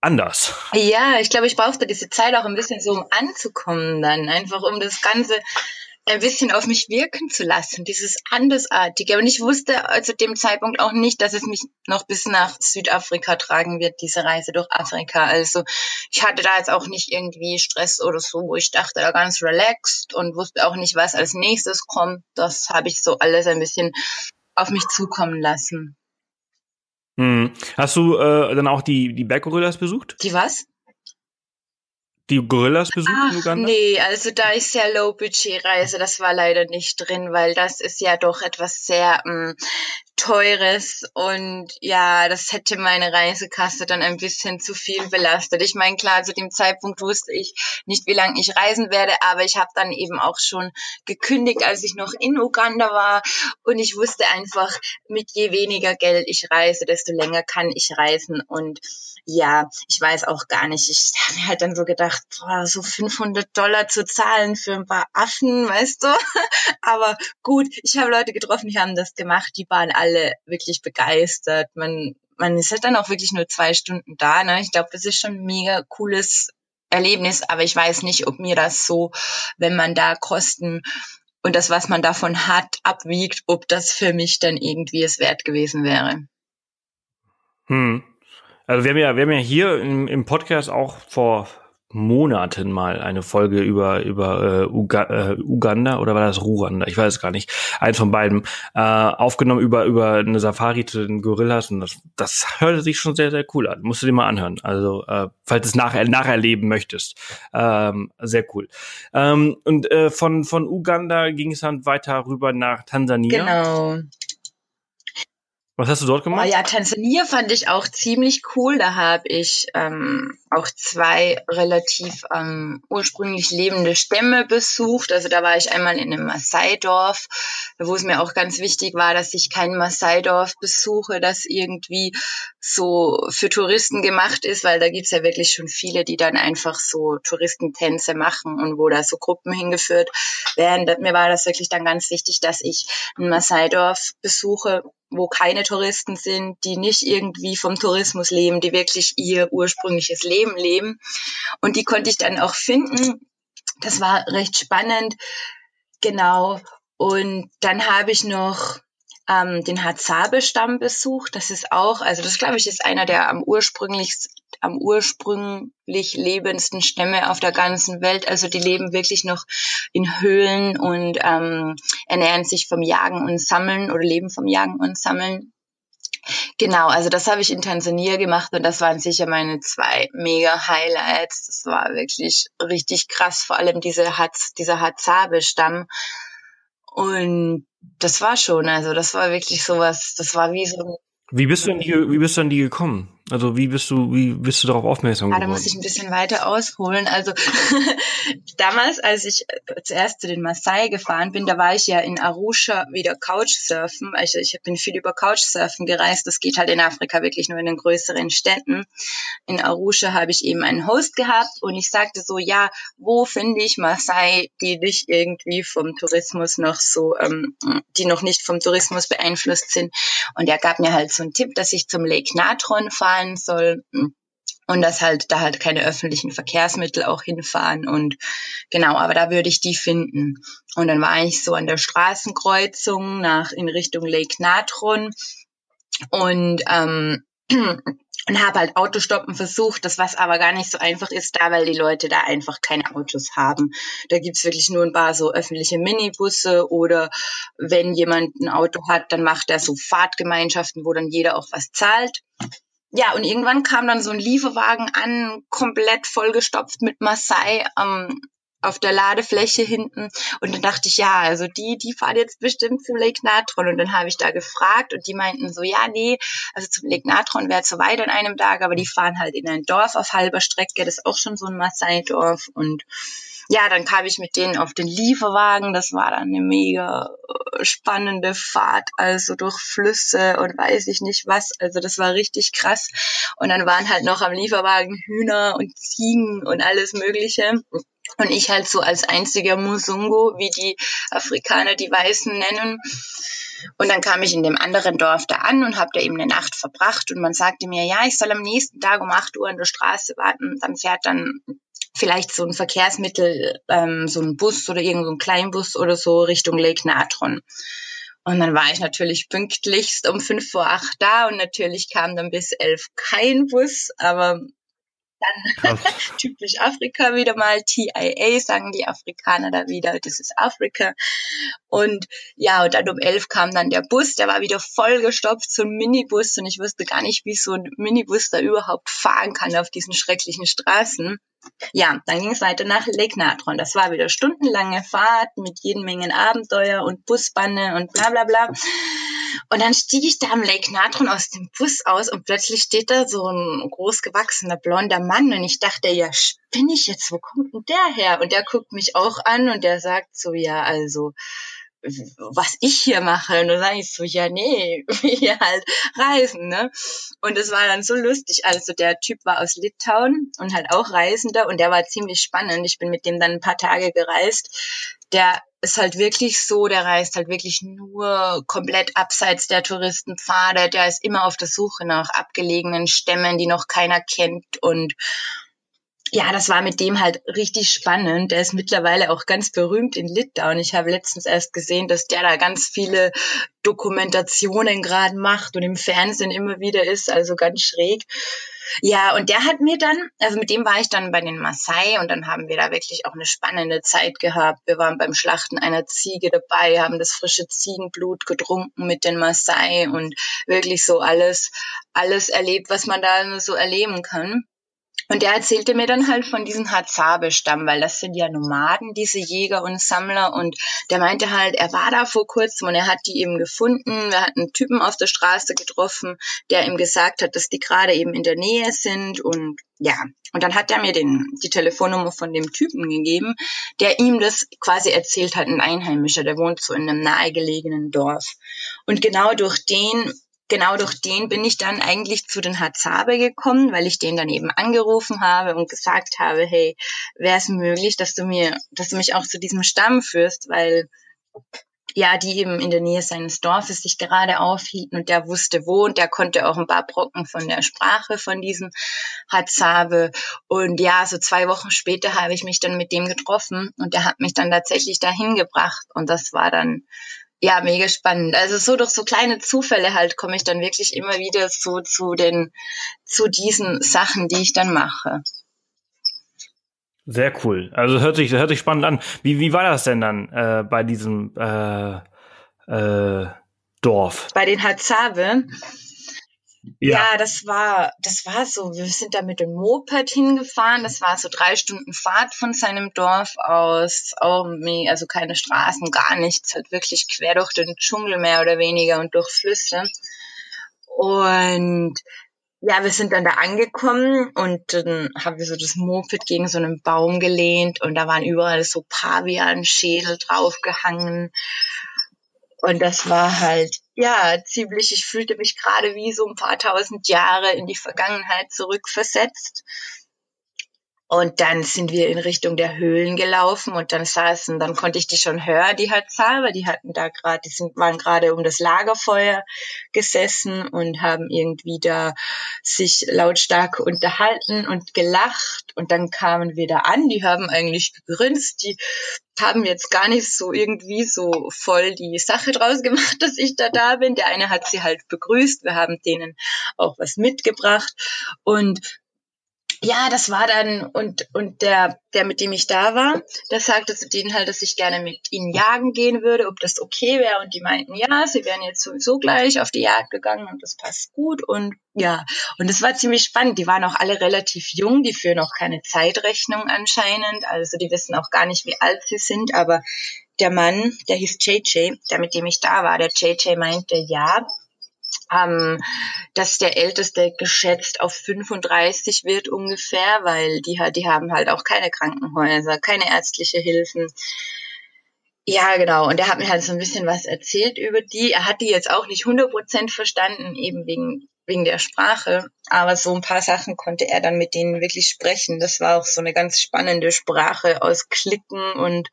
anders. Ja, ich glaube, ich brauchte diese Zeit auch ein bisschen so, um anzukommen dann, einfach um das Ganze ein bisschen auf mich wirken zu lassen, dieses Andersartige. Und ich wusste zu also dem Zeitpunkt auch nicht, dass es mich noch bis nach Südafrika tragen wird, diese Reise durch Afrika. Also ich hatte da jetzt auch nicht irgendwie Stress oder so, wo ich dachte, da ganz relaxed und wusste auch nicht, was als nächstes kommt. Das habe ich so alles ein bisschen auf mich zukommen lassen. Hm. Hast du äh, dann auch die, die Berggorillas besucht? Die was? Die Gorillas besucht Ach, in Uganda? Nee, also da ist ja Low-Budget-Reise, das war leider nicht drin, weil das ist ja doch etwas sehr ähm, teures und ja, das hätte meine Reisekasse dann ein bisschen zu viel belastet. Ich meine, klar, zu dem Zeitpunkt wusste ich nicht, wie lange ich reisen werde, aber ich habe dann eben auch schon gekündigt, als ich noch in Uganda war und ich wusste einfach, mit je weniger Geld ich reise, desto länger kann ich reisen und ja, ich weiß auch gar nicht. Ich habe mir halt dann so gedacht, boah, so 500 Dollar zu zahlen für ein paar Affen, weißt du? Aber gut, ich habe Leute getroffen, die haben das gemacht, die waren alle wirklich begeistert. Man, man ist halt dann auch wirklich nur zwei Stunden da. Ne? Ich glaube, das ist schon ein mega cooles Erlebnis, aber ich weiß nicht, ob mir das so, wenn man da Kosten und das, was man davon hat, abwiegt, ob das für mich dann irgendwie es wert gewesen wäre. Hm. Also wir haben ja, wir haben ja hier im, im Podcast auch vor Monaten mal eine Folge über über äh, Uga, äh, Uganda oder war das Ruanda? Ich weiß es gar nicht. Eins von beiden äh, aufgenommen über über eine Safari zu den Gorillas und das das hörte sich schon sehr sehr cool an. Musst du dir mal anhören. Also äh, falls du es nachher nacherleben möchtest, ähm, sehr cool. Ähm, und äh, von von Uganda ging es dann weiter rüber nach Tansania. Genau. Was hast du dort gemacht? Oh ja, Tansania fand ich auch ziemlich cool. Da habe ich ähm, auch zwei relativ ähm, ursprünglich lebende Stämme besucht. Also da war ich einmal in einem Maasai-Dorf, wo es mir auch ganz wichtig war, dass ich kein Maasai-Dorf besuche, das irgendwie so für Touristen gemacht ist, weil da gibt's ja wirklich schon viele, die dann einfach so Touristentänze machen und wo da so Gruppen hingeführt werden. Mir war das wirklich dann ganz wichtig, dass ich ein Maasai-Dorf besuche, wo keine Touristen sind, die nicht irgendwie vom Tourismus leben, die wirklich ihr ursprüngliches Leben leben. Und die konnte ich dann auch finden. Das war recht spannend. Genau. Und dann habe ich noch ähm, den Hadzabe-Stamm besucht. Das ist auch, also das glaube ich ist einer der am ursprünglich, am ursprünglich lebendsten Stämme auf der ganzen Welt. Also die leben wirklich noch in Höhlen und ähm, ernähren sich vom Jagen und Sammeln oder leben vom Jagen und Sammeln. Genau, also das habe ich in Tansania gemacht und das waren sicher meine zwei mega Highlights. Das war wirklich richtig krass, vor allem diese Hatz, dieser Hadzabe-Stamm. Und das war schon, also das war wirklich sowas, das war wie so wie bist du an die, wie bist du an die gekommen? Also wie bist du, wie bist du darauf aufmerksam geworden? Ah, da muss ich ein bisschen weiter ausholen. Also damals, als ich zuerst zu den Maasai gefahren bin, da war ich ja in Arusha wieder Couchsurfen. Also ich bin viel über Couchsurfen gereist. Das geht halt in Afrika wirklich nur in den größeren Städten. In Arusha habe ich eben einen Host gehabt und ich sagte so, ja, wo finde ich Maasai, die nicht irgendwie vom Tourismus noch so, ähm, die noch nicht vom Tourismus beeinflusst sind. Und er gab mir halt so einen Tipp, dass ich zum Lake Natron fahre fahren soll und dass halt da halt keine öffentlichen Verkehrsmittel auch hinfahren und genau, aber da würde ich die finden. Und dann war ich so an der Straßenkreuzung nach in Richtung Lake Natron und ähm, und habe halt Autostoppen versucht, das was aber gar nicht so einfach ist da, weil die Leute da einfach keine Autos haben. Da gibt's wirklich nur ein paar so öffentliche Minibusse oder wenn jemand ein Auto hat, dann macht er so Fahrtgemeinschaften, wo dann jeder auch was zahlt ja, und irgendwann kam dann so ein Lieferwagen an, komplett vollgestopft mit Maasai ähm, auf der Ladefläche hinten. Und dann dachte ich, ja, also die, die fahren jetzt bestimmt zum Lake Natron. Und dann habe ich da gefragt und die meinten so, ja, nee, also zum Lake Natron wäre zu weit an einem Tag, aber die fahren halt in ein Dorf auf halber Strecke. Das ist auch schon so ein Maasai-Dorf. Und ja, dann kam ich mit denen auf den Lieferwagen. Das war dann eine mega äh, spannende Fahrt, also durch Flüsse und weiß ich nicht was. Also das war richtig krass. Und dann waren halt noch am Lieferwagen Hühner und Ziegen und alles Mögliche. Und ich halt so als einziger Musungo, wie die Afrikaner die Weißen nennen. Und dann kam ich in dem anderen Dorf da an und habe da eben eine Nacht verbracht. Und man sagte mir, ja, ich soll am nächsten Tag um 8 Uhr an der Straße warten. Dann fährt dann vielleicht so ein Verkehrsmittel, ähm, so ein Bus oder irgendein so Kleinbus oder so Richtung Lake Natron. Und dann war ich natürlich pünktlichst um fünf vor acht da und natürlich kam dann bis elf kein Bus, aber dann typisch Afrika wieder mal, TIA sagen die Afrikaner da wieder, das ist Afrika. Und ja, und dann um elf kam dann der Bus, der war wieder vollgestopft, so ein Minibus und ich wusste gar nicht, wie so ein Minibus da überhaupt fahren kann auf diesen schrecklichen Straßen. Ja, dann ging es weiter nach Lake Natron. Das war wieder stundenlange Fahrt mit jeden Mengen Abenteuer und Busbanne und bla bla bla. Und dann stieg ich da am Lake Natron aus dem Bus aus und plötzlich steht da so ein großgewachsener blonder Mann und ich dachte, ja, spinne ich jetzt, wo kommt denn der her? Und der guckt mich auch an und der sagt so, ja, also, was ich hier mache. Und dann sage ich so, ja, nee, wir halt reisen, ne? Und es war dann so lustig. Also der Typ war aus Litauen und halt auch Reisender und der war ziemlich spannend. Ich bin mit dem dann ein paar Tage gereist. Der ist halt wirklich so, der reist halt wirklich nur komplett abseits der Touristenpfade. Der ist immer auf der Suche nach abgelegenen Stämmen, die noch keiner kennt und ja, das war mit dem halt richtig spannend. Der ist mittlerweile auch ganz berühmt in Litauen. Ich habe letztens erst gesehen, dass der da ganz viele Dokumentationen gerade macht und im Fernsehen immer wieder ist, also ganz schräg. Ja, und der hat mir dann, also mit dem war ich dann bei den Maasai und dann haben wir da wirklich auch eine spannende Zeit gehabt. Wir waren beim Schlachten einer Ziege dabei, haben das frische Ziegenblut getrunken mit den Maasai und wirklich so alles, alles erlebt, was man da so erleben kann. Und der erzählte mir dann halt von diesem Hazabe-Stamm, weil das sind ja Nomaden, diese Jäger und Sammler. Und der meinte halt, er war da vor kurzem und er hat die eben gefunden. Wir hatten einen Typen auf der Straße getroffen, der ihm gesagt hat, dass die gerade eben in der Nähe sind. Und ja, und dann hat er mir den, die Telefonnummer von dem Typen gegeben, der ihm das quasi erzählt hat, ein Einheimischer, der wohnt so in einem nahegelegenen Dorf. Und genau durch den genau durch den bin ich dann eigentlich zu den Hazabe gekommen, weil ich den dann eben angerufen habe und gesagt habe, hey, wäre es möglich, dass du mir, dass du mich auch zu diesem Stamm führst, weil ja, die eben in der Nähe seines Dorfes sich gerade aufhielten und der wusste wo und der konnte auch ein paar Brocken von der Sprache von diesem Hazabe. Und ja, so zwei Wochen später habe ich mich dann mit dem getroffen und der hat mich dann tatsächlich dahin gebracht und das war dann ja, mega spannend. Also so durch so kleine Zufälle halt komme ich dann wirklich immer wieder so zu den, zu diesen Sachen, die ich dann mache. Sehr cool. Also hört sich, hört sich spannend an. Wie, wie war das denn dann äh, bei diesem äh, äh, Dorf? Bei den Hazabe. Ja. ja, das war, das war so. Wir sind da mit dem Moped hingefahren. Das war so drei Stunden Fahrt von seinem Dorf aus. Also keine Straßen, gar nichts. Halt wirklich quer durch den Dschungel mehr oder weniger und durch Flüsse. Und ja, wir sind dann da angekommen und dann haben wir so das Moped gegen so einen Baum gelehnt und da waren überall so Pavian-Schädel draufgehangen. Und das war halt, ja, ziemlich, ich fühlte mich gerade wie so ein paar tausend Jahre in die Vergangenheit zurückversetzt. Und dann sind wir in Richtung der Höhlen gelaufen und dann saßen, dann konnte ich die schon hören, die Hatzhaber, die hatten da gerade, die sind, waren gerade um das Lagerfeuer gesessen und haben irgendwie da sich lautstark unterhalten und gelacht. Und dann kamen wir da an, die haben eigentlich gegrinst, die haben jetzt gar nicht so irgendwie so voll die Sache draus gemacht, dass ich da da bin. Der eine hat sie halt begrüßt, wir haben denen auch was mitgebracht. Und ja, das war dann, und, und der, der, mit dem ich da war, der sagte zu denen halt, dass ich gerne mit ihnen jagen gehen würde, ob das okay wäre. Und die meinten, ja, sie wären jetzt sowieso gleich auf die Jagd gegangen und das passt gut. Und ja, und es war ziemlich spannend. Die waren auch alle relativ jung, die führen auch keine Zeitrechnung anscheinend. Also die wissen auch gar nicht, wie alt sie sind, aber der Mann, der hieß JJ, der mit dem ich da war, der JJ meinte, ja, ähm, dass der Älteste geschätzt auf 35 wird ungefähr, weil die, die haben halt auch keine Krankenhäuser, keine ärztliche Hilfen. Ja, genau. Und er hat mir halt so ein bisschen was erzählt über die. Er hat die jetzt auch nicht 100% verstanden, eben wegen, wegen der Sprache. Aber so ein paar Sachen konnte er dann mit denen wirklich sprechen. Das war auch so eine ganz spannende Sprache aus Klicken und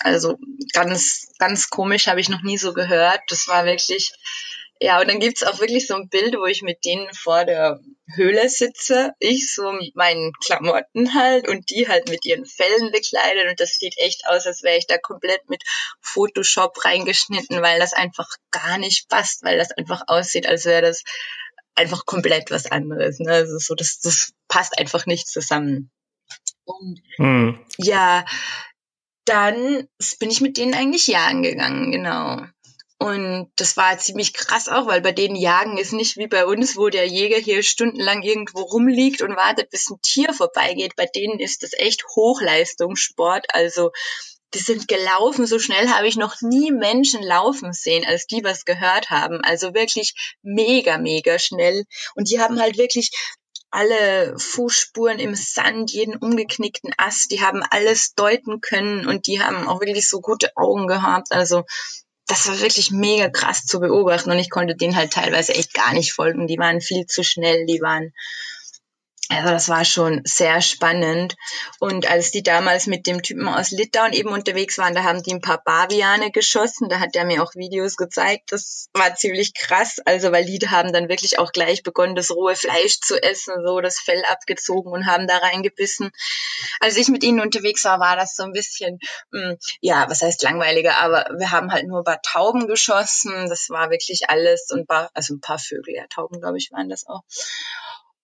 also ganz, ganz komisch habe ich noch nie so gehört. Das war wirklich, ja, und dann gibt's auch wirklich so ein Bild, wo ich mit denen vor der Höhle sitze. Ich so mit meinen Klamotten halt und die halt mit ihren Fellen bekleidet. Und das sieht echt aus, als wäre ich da komplett mit Photoshop reingeschnitten, weil das einfach gar nicht passt, weil das einfach aussieht, als wäre das einfach komplett was anderes. Ne? Also so, das, das passt einfach nicht zusammen. Und hm. ja, dann bin ich mit denen eigentlich jagen gegangen, genau. Und das war ziemlich krass auch, weil bei denen Jagen ist nicht wie bei uns, wo der Jäger hier stundenlang irgendwo rumliegt und wartet, bis ein Tier vorbeigeht. Bei denen ist das echt Hochleistungssport. Also die sind gelaufen, so schnell habe ich noch nie Menschen laufen sehen, als die was gehört haben. Also wirklich mega, mega schnell. Und die haben halt wirklich alle Fußspuren im Sand, jeden umgeknickten Ast, die haben alles deuten können und die haben auch wirklich so gute Augen gehabt. Also das war wirklich mega krass zu beobachten und ich konnte denen halt teilweise echt gar nicht folgen. Die waren viel zu schnell, die waren also das war schon sehr spannend. Und als die damals mit dem Typen aus Litauen eben unterwegs waren, da haben die ein paar Baviane geschossen. Da hat er mir auch Videos gezeigt. Das war ziemlich krass. Also weil die haben dann wirklich auch gleich begonnen, das rohe Fleisch zu essen, so das Fell abgezogen und haben da reingebissen. Als ich mit ihnen unterwegs war, war das so ein bisschen, mh, hm, ja, was heißt langweiliger, aber wir haben halt nur ein paar Tauben geschossen. Das war wirklich alles und ein paar, also ein paar Vögel, ja, Tauben, glaube ich, waren das auch.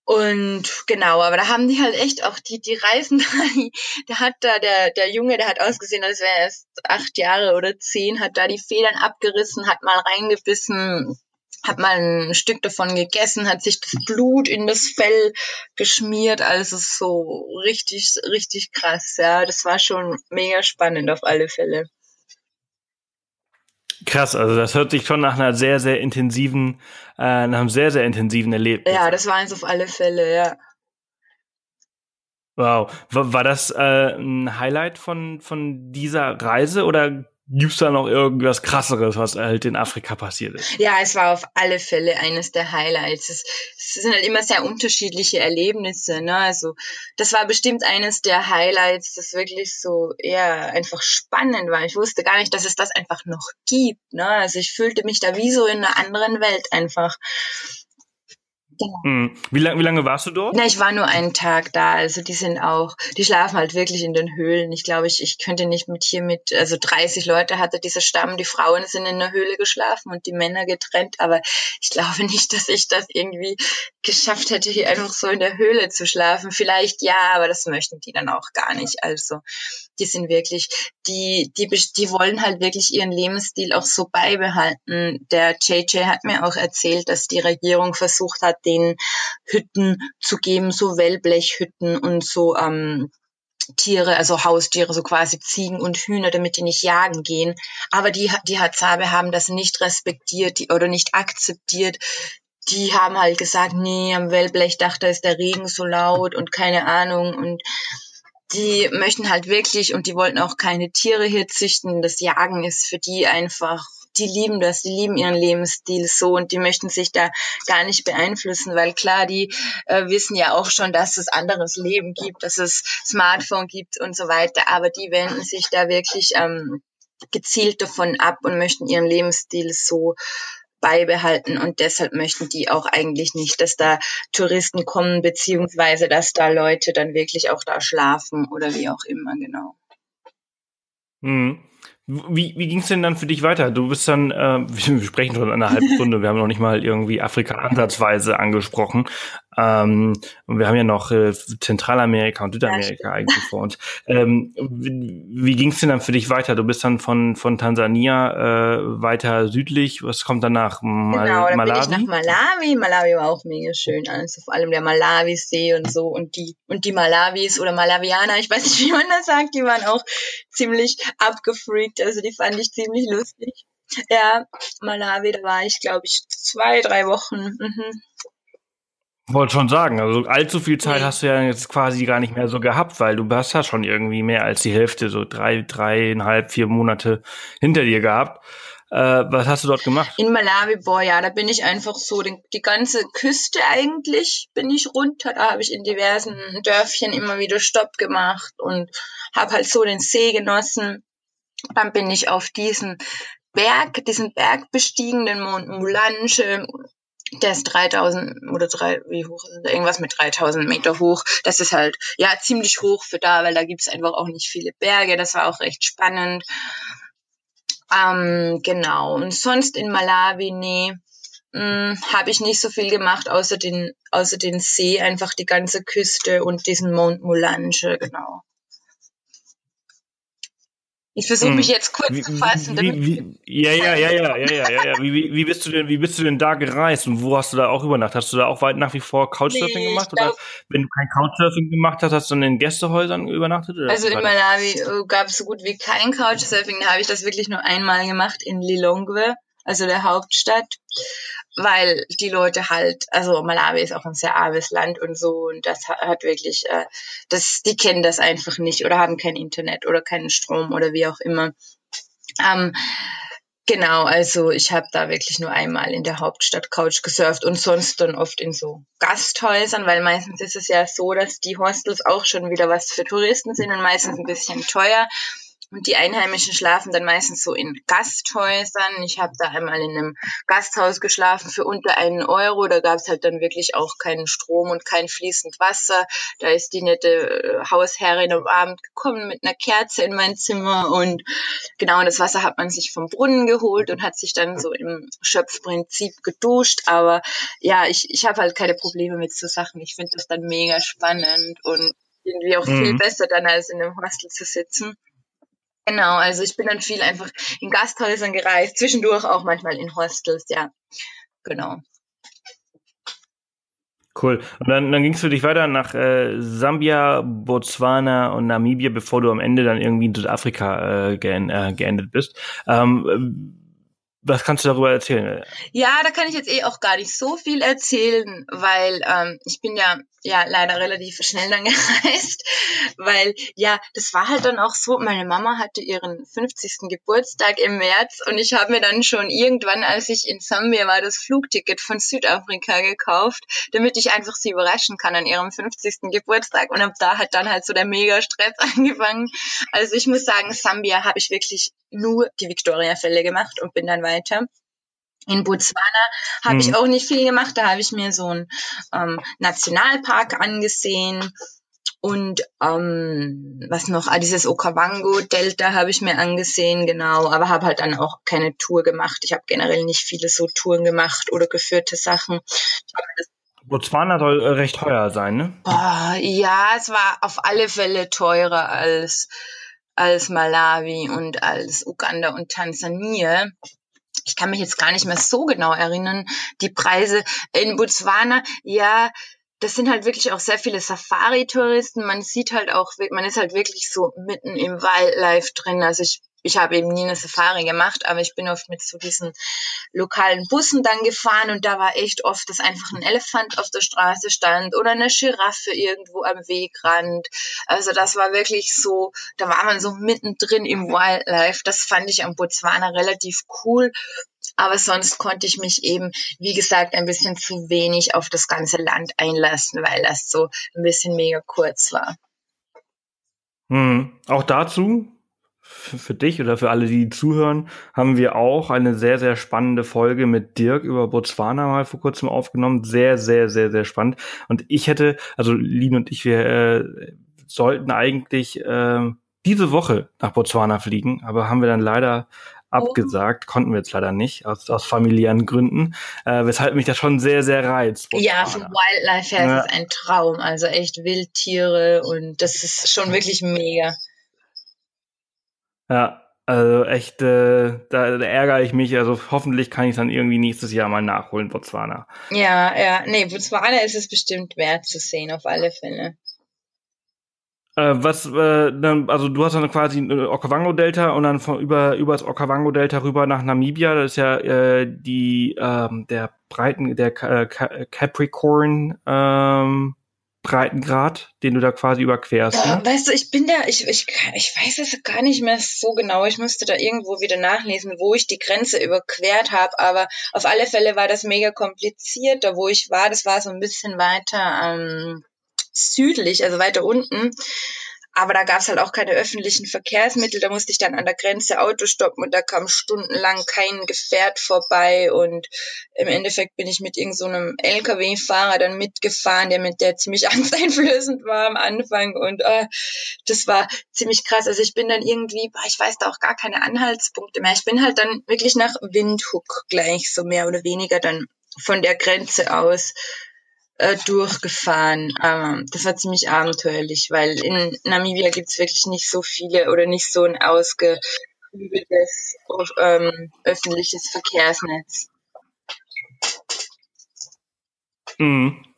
Und genau, aber da haben die halt echt auch die, die Reisen, der hat da, der, der Junge, der hat ausgesehen, als wäre er erst acht Jahre oder zehn, hat da die Federn abgerissen, hat mal reingebissen. hat mal ein Stück davon gegessen, hat sich das Blut in das Fell geschmiert, also so richtig, richtig krass, ja. Das war schon mega spannend auf alle Fälle. Krass, also das hört sich schon nach einer sehr, sehr intensiven, äh, nach einem sehr, sehr intensiven Erlebnis. Ja, das war eins auf alle Fälle, ja. Wow. War, war das äh, ein Highlight von, von dieser Reise oder Gibt's da noch irgendwas krasseres, was halt in Afrika passiert ist? Ja, es war auf alle Fälle eines der Highlights. Es, es sind halt immer sehr unterschiedliche Erlebnisse. Ne? Also das war bestimmt eines der Highlights, das wirklich so eher einfach spannend war. Ich wusste gar nicht, dass es das einfach noch gibt. Ne? Also ich fühlte mich da wie so in einer anderen Welt einfach. Genau. Hm. Wie, lang, wie lange warst du dort? Na, ich war nur einen Tag da. Also die sind auch, die schlafen halt wirklich in den Höhlen. Ich glaube, ich, ich könnte nicht mit hier mit, also 30 Leute hatte dieser Stamm. Die Frauen sind in der Höhle geschlafen und die Männer getrennt. Aber ich glaube nicht, dass ich das irgendwie geschafft hätte, hier einfach so in der Höhle zu schlafen. Vielleicht ja, aber das möchten die dann auch gar nicht. Also die sind wirklich, die, die, die wollen halt wirklich ihren Lebensstil auch so beibehalten. Der JJ hat mir auch erzählt, dass die Regierung versucht hat, den Hütten zu geben, so Wellblechhütten und so ähm, Tiere, also Haustiere, so quasi Ziegen und Hühner, damit die nicht jagen gehen. Aber die, die Hazabe haben das nicht respektiert die, oder nicht akzeptiert. Die haben halt gesagt, nee, am Wellblechdach, da ist der Regen so laut und keine Ahnung und die möchten halt wirklich und die wollten auch keine Tiere hier züchten. Das Jagen ist für die einfach die lieben das, die lieben ihren Lebensstil so und die möchten sich da gar nicht beeinflussen, weil klar, die äh, wissen ja auch schon, dass es anderes Leben gibt, dass es Smartphone gibt und so weiter, aber die wenden sich da wirklich ähm, gezielt davon ab und möchten ihren Lebensstil so beibehalten und deshalb möchten die auch eigentlich nicht, dass da Touristen kommen, beziehungsweise dass da Leute dann wirklich auch da schlafen oder wie auch immer, genau. Mhm. Wie, wie ging es denn dann für dich weiter? Du bist dann, äh, wir sprechen schon eine halbe Stunde, wir haben noch nicht mal irgendwie Afrika ansatzweise angesprochen. Ähm, und wir haben ja noch äh, Zentralamerika und Südamerika ja, eigentlich vor uns. Ähm, wie wie ging es denn dann für dich weiter? Du bist dann von, von Tansania äh, weiter südlich. Was kommt danach? Mal genau, dann Malawi? bin ich nach Malawi. Malawi war auch mega schön. Also vor allem der Malawi-See und so. Und die, und die Malawis oder Malawianer, ich weiß nicht, wie man das sagt, die waren auch ziemlich abgefreakt. Also die fand ich ziemlich lustig. Ja, Malawi, da war ich, glaube ich, zwei, drei Wochen. Mhm. Wollte schon sagen, also allzu viel Zeit hast du ja jetzt quasi gar nicht mehr so gehabt, weil du hast ja schon irgendwie mehr als die Hälfte, so drei, dreieinhalb, vier Monate hinter dir gehabt. Äh, was hast du dort gemacht? In Malawi, boah, ja, da bin ich einfach so, den, die ganze Küste eigentlich bin ich runter. Da habe ich in diversen Dörfchen immer wieder Stopp gemacht und habe halt so den See genossen. Dann bin ich auf diesen Berg, diesen Berg bestiegen, den Mont Mulange, der ist 3000 oder drei, wie hoch ist der? Irgendwas mit 3000 Meter hoch. Das ist halt, ja, ziemlich hoch für da, weil da gibt's einfach auch nicht viele Berge. Das war auch recht spannend. Ähm, genau. Und sonst in Malawi, nee, hm, habe ich nicht so viel gemacht, außer den, außer den See, einfach die ganze Küste und diesen Mount Mulange, genau. Ich versuche mich hm. jetzt kurz wie, zu fassen. Wie, wie, ja, ja, ja, ja, ja, ja, ja, ja. Wie, wie, bist du denn, wie bist du denn da gereist und wo hast du da auch übernachtet? Hast du da auch weit nach wie vor Couchsurfing nee, gemacht? Glaub, oder wenn du kein Couchsurfing gemacht hast, hast du in Gästehäusern übernachtet? Also in Malawi äh, gab es so gut wie kein Couchsurfing. Da habe ich das wirklich nur einmal gemacht in Lilongwe, also der Hauptstadt weil die Leute halt, also Malawi ist auch ein sehr armes Land und so und das hat wirklich, äh, das, die kennen das einfach nicht oder haben kein Internet oder keinen Strom oder wie auch immer. Ähm, genau, also ich habe da wirklich nur einmal in der Hauptstadt Couch gesurft und sonst dann oft in so Gasthäusern, weil meistens ist es ja so, dass die Hostels auch schon wieder was für Touristen sind und meistens ein bisschen teuer. Und die Einheimischen schlafen dann meistens so in Gasthäusern. Ich habe da einmal in einem Gasthaus geschlafen für unter einen Euro. Da gab es halt dann wirklich auch keinen Strom und kein fließend Wasser. Da ist die nette äh, Hausherrin am Abend gekommen mit einer Kerze in mein Zimmer. Und genau das Wasser hat man sich vom Brunnen geholt und hat sich dann so im Schöpfprinzip geduscht. Aber ja, ich, ich habe halt keine Probleme mit so Sachen. Ich finde das dann mega spannend und irgendwie auch mhm. viel besser dann als in einem Hostel zu sitzen. Genau, also ich bin dann viel einfach in Gasthäusern gereist, zwischendurch auch manchmal in Hostels, ja. genau. Cool. Und dann, dann ging es für dich weiter nach äh, Sambia, Botswana und Namibia, bevor du am Ende dann irgendwie in Südafrika äh, geen, äh, geendet bist. Ähm, was kannst du darüber erzählen? Ja, da kann ich jetzt eh auch gar nicht so viel erzählen, weil ähm, ich bin ja ja leider relativ schnell dann gereist, weil ja, das war halt dann auch so, meine Mama hatte ihren 50. Geburtstag im März und ich habe mir dann schon irgendwann, als ich in Sambia war, das Flugticket von Südafrika gekauft, damit ich einfach sie überraschen kann an ihrem 50. Geburtstag und ab da hat dann halt so der Mega-Stress angefangen. Also ich muss sagen, Sambia habe ich wirklich nur die Victoria-Fälle gemacht und bin dann weiter. In Botswana habe mhm. ich auch nicht viel gemacht. Da habe ich mir so einen ähm, Nationalpark angesehen. Und ähm, was noch, ah, dieses Okavango-Delta habe ich mir angesehen, genau, aber habe halt dann auch keine Tour gemacht. Ich habe generell nicht viele so Touren gemacht oder geführte Sachen. Botswana soll äh, recht teuer sein, ne? Oh, ja, es war auf alle Fälle teurer als als Malawi und als Uganda und Tansania. Ich kann mich jetzt gar nicht mehr so genau erinnern. Die Preise in Botswana, ja, das sind halt wirklich auch sehr viele Safari-Touristen. Man sieht halt auch, man ist halt wirklich so mitten im Wildlife drin. Also ich ich habe eben nie eine Safari gemacht, aber ich bin oft mit so diesen lokalen Bussen dann gefahren und da war echt oft, dass einfach ein Elefant auf der Straße stand oder eine Giraffe irgendwo am Wegrand. Also das war wirklich so, da war man so mittendrin im Wildlife. Das fand ich am Botswana relativ cool. Aber sonst konnte ich mich eben, wie gesagt, ein bisschen zu wenig auf das ganze Land einlassen, weil das so ein bisschen mega kurz war. Hm. Auch dazu für dich oder für alle, die zuhören, haben wir auch eine sehr, sehr spannende Folge mit Dirk über Botswana mal vor kurzem aufgenommen. Sehr, sehr, sehr, sehr spannend. Und ich hätte, also Lin und ich, wir äh, sollten eigentlich äh, diese Woche nach Botswana fliegen, aber haben wir dann leider abgesagt, konnten wir jetzt leider nicht, aus, aus familiären Gründen, äh, weshalb mich das schon sehr, sehr reizt. Botswana. Ja, für Wildlife her ja. ist es ein Traum, also echt Wildtiere und das ist schon wirklich mega. Ja, also echt, äh, da, da ärgere ich mich. Also hoffentlich kann ich dann irgendwie nächstes Jahr mal nachholen, Botswana. Ja, ja, nee, Botswana ist es bestimmt wert zu sehen, auf alle Fälle. Äh, was, äh, dann, also du hast dann quasi ein Okavango-Delta und dann von über, über das Okavango-Delta rüber nach Namibia. Das ist ja äh, die, ähm, der Breiten, der äh, Capricorn, ähm, Breitengrad, den du da quasi überquerst. Ne? Weißt du, ich bin da, ich, ich, ich weiß es gar nicht mehr so genau. Ich musste da irgendwo wieder nachlesen, wo ich die Grenze überquert habe. Aber auf alle Fälle war das mega kompliziert. Da wo ich war, das war so ein bisschen weiter ähm, südlich, also weiter unten. Aber da gab es halt auch keine öffentlichen Verkehrsmittel. Da musste ich dann an der Grenze Auto stoppen und da kam stundenlang kein Gefährt vorbei. Und im Endeffekt bin ich mit irgendeinem so LKW-Fahrer dann mitgefahren, der mit der ziemlich angsteinflößend war am Anfang. Und äh, das war ziemlich krass. Also ich bin dann irgendwie, ich weiß da auch gar keine Anhaltspunkte mehr. Ich bin halt dann wirklich nach Windhoek gleich so mehr oder weniger dann von der Grenze aus äh, durchgefahren. Ähm, das war ziemlich abenteuerlich, weil in Namibia gibt's wirklich nicht so viele oder nicht so ein ausgeklügeltes ähm, öffentliches Verkehrsnetz. Mhm.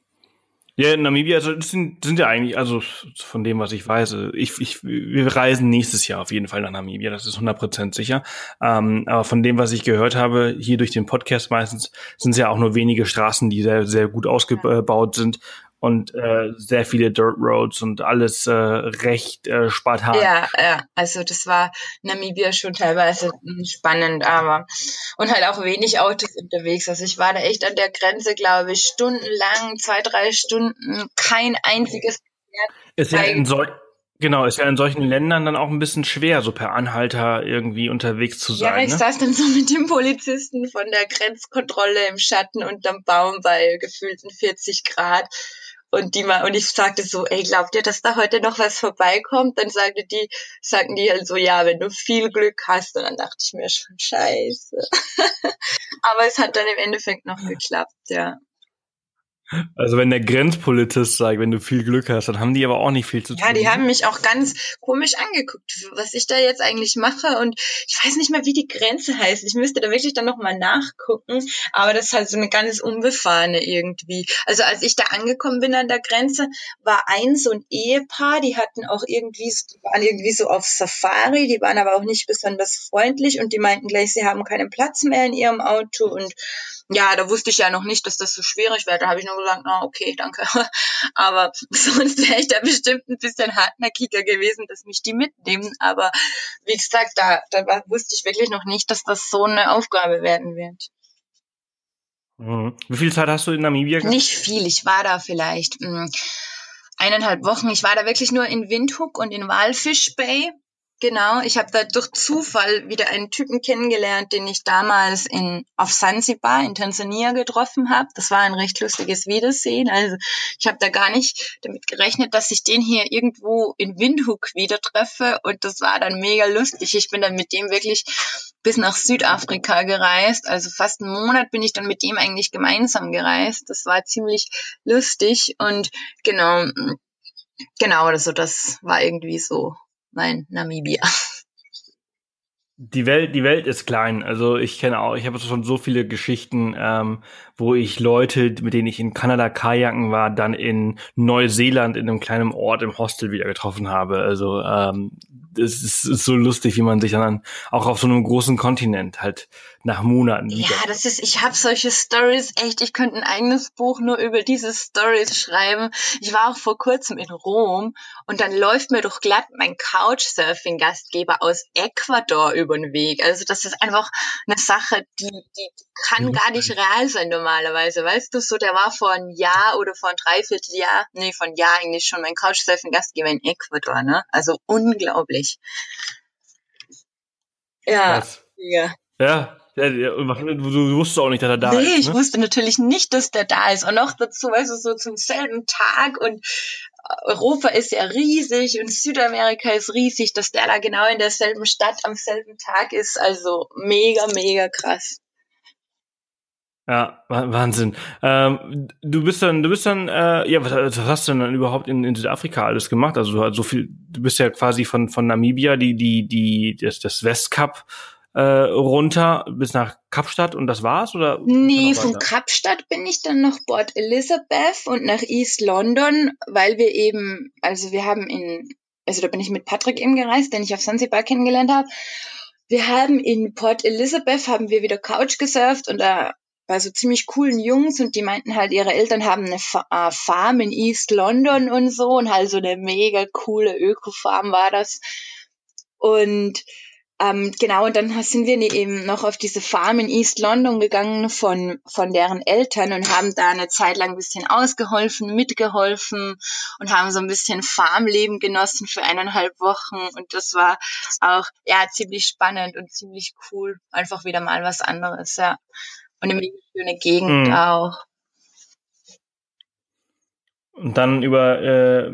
Ja, in Namibia, also sind, sind ja eigentlich, also von dem, was ich weiß, äh, ich, ich, wir reisen nächstes Jahr auf jeden Fall nach Namibia, das ist 100% sicher. Ähm, aber von dem, was ich gehört habe, hier durch den Podcast meistens, sind es ja auch nur wenige Straßen, die sehr, sehr gut ausgebaut sind und äh, sehr viele Dirt Roads und alles äh, recht äh, spartan. Ja, ja, also das war Namibia schon teilweise spannend, aber und halt auch wenig Autos unterwegs. Also ich war da echt an der Grenze, glaube ich, stundenlang, zwei, drei Stunden, kein einziges. Ist ja in so Genau, ist ja in solchen Ländern dann auch ein bisschen schwer, so per Anhalter irgendwie unterwegs zu sein. Ja, ich ne? saß dann so mit dem Polizisten von der Grenzkontrolle im Schatten unterm Baum bei gefühlten 40 Grad und die mal, und ich sagte so, ey, glaubt ihr, dass da heute noch was vorbeikommt? Dann sagte die, sagten die halt so, ja, wenn du viel Glück hast. Und dann dachte ich mir schon, scheiße. Aber es hat dann im Endeffekt noch geklappt, ja. Also wenn der Grenzpolitist sagt, wenn du viel Glück hast, dann haben die aber auch nicht viel zu tun. Ja, die haben mich auch ganz komisch angeguckt, was ich da jetzt eigentlich mache. Und ich weiß nicht mehr, wie die Grenze heißt. Ich müsste da wirklich dann nochmal nachgucken. Aber das ist halt so eine ganz unbefahrene irgendwie. Also als ich da angekommen bin an der Grenze, war ein so ein Ehepaar, die hatten auch irgendwie, waren irgendwie so auf Safari, die waren aber auch nicht besonders freundlich und die meinten gleich, sie haben keinen Platz mehr in ihrem Auto und ja, da wusste ich ja noch nicht, dass das so schwierig wäre. Da habe ich nur gesagt, na okay, danke. Aber sonst wäre ich da bestimmt ein bisschen hartnäckiger gewesen, dass mich die mitnehmen. Aber wie gesagt, da, da wusste ich wirklich noch nicht, dass das so eine Aufgabe werden wird. Mhm. Wie viel Zeit hast du in Namibia gehabt? Nicht viel. Ich war da vielleicht mh, hm, eineinhalb Wochen. Ich war da wirklich nur in Windhoek und in Walfish Bay. Genau, ich habe da durch Zufall wieder einen Typen kennengelernt, den ich damals in auf Sansibar in Tansania getroffen habe. Das war ein recht lustiges Wiedersehen. Also ich habe da gar nicht damit gerechnet, dass ich den hier irgendwo in Windhoek wieder treffe und das war dann mega lustig. Ich bin dann mit dem wirklich bis nach Südafrika gereist. Also fast einen Monat bin ich dann mit dem eigentlich gemeinsam gereist. Das war ziemlich lustig und genau genau, also das war irgendwie so mein Namibia. Die Welt, die Welt ist klein. Also ich kenne auch, ich habe schon so viele Geschichten, ähm, wo ich Leute, mit denen ich in Kanada kajaken war, dann in Neuseeland in einem kleinen Ort im Hostel wieder getroffen habe. Also ähm, es ist, ist so lustig, wie man sich dann auch auf so einem großen Kontinent halt nach Monaten wieder. Ja, das ist, ich habe solche Stories echt. Ich könnte ein eigenes Buch nur über diese Stories schreiben. Ich war auch vor kurzem in Rom und dann läuft mir doch glatt mein Couchsurfing-Gastgeber aus Ecuador über den Weg. Also das ist einfach eine Sache, die, die kann gar nicht real sein normalerweise. Weißt du, so der war vor ein Jahr oder vor ein Dreivierteljahr, nee, vor ein Jahr eigentlich schon mein Couchsurfing-Gastgeber in Ecuador, ne? Also unglaublich. Ja. Was? Ja. Ja, ja, du, wusstest auch nicht, dass er da nee, ist. Nee, ich ne? wusste natürlich nicht, dass der da ist. Und noch dazu, weißt du, so zum selben Tag und Europa ist ja riesig und Südamerika ist riesig, dass der da genau in derselben Stadt am selben Tag ist. Also mega, mega krass. Ja, Wahnsinn. Ähm, du bist dann, du bist dann, äh, ja, was, was, hast du denn dann überhaupt in, in Südafrika alles gemacht? Also du hast so viel, du bist ja quasi von von Namibia die die die das, das Westkap äh, runter bis nach Kapstadt und das war's oder? Nee, von Kapstadt bin ich dann nach Port Elizabeth und nach East London, weil wir eben, also wir haben in, also da bin ich mit Patrick eben gereist, den ich auf Zanzibar kennengelernt habe. Wir haben in Port Elizabeth haben wir wieder Couch gesurft und da bei so ziemlich coolen Jungs und die meinten halt, ihre Eltern haben eine äh, Farm in East London und so und halt so eine mega coole Öko-Farm war das. Und ähm, genau, und dann sind wir eben noch auf diese Farm in East London gegangen von, von deren Eltern und haben da eine Zeit lang ein bisschen ausgeholfen, mitgeholfen und haben so ein bisschen Farmleben genossen für eineinhalb Wochen. Und das war auch, ja, ziemlich spannend und ziemlich cool. Einfach wieder mal was anderes, ja. Und eine schöne Gegend mhm. auch. Und dann über äh,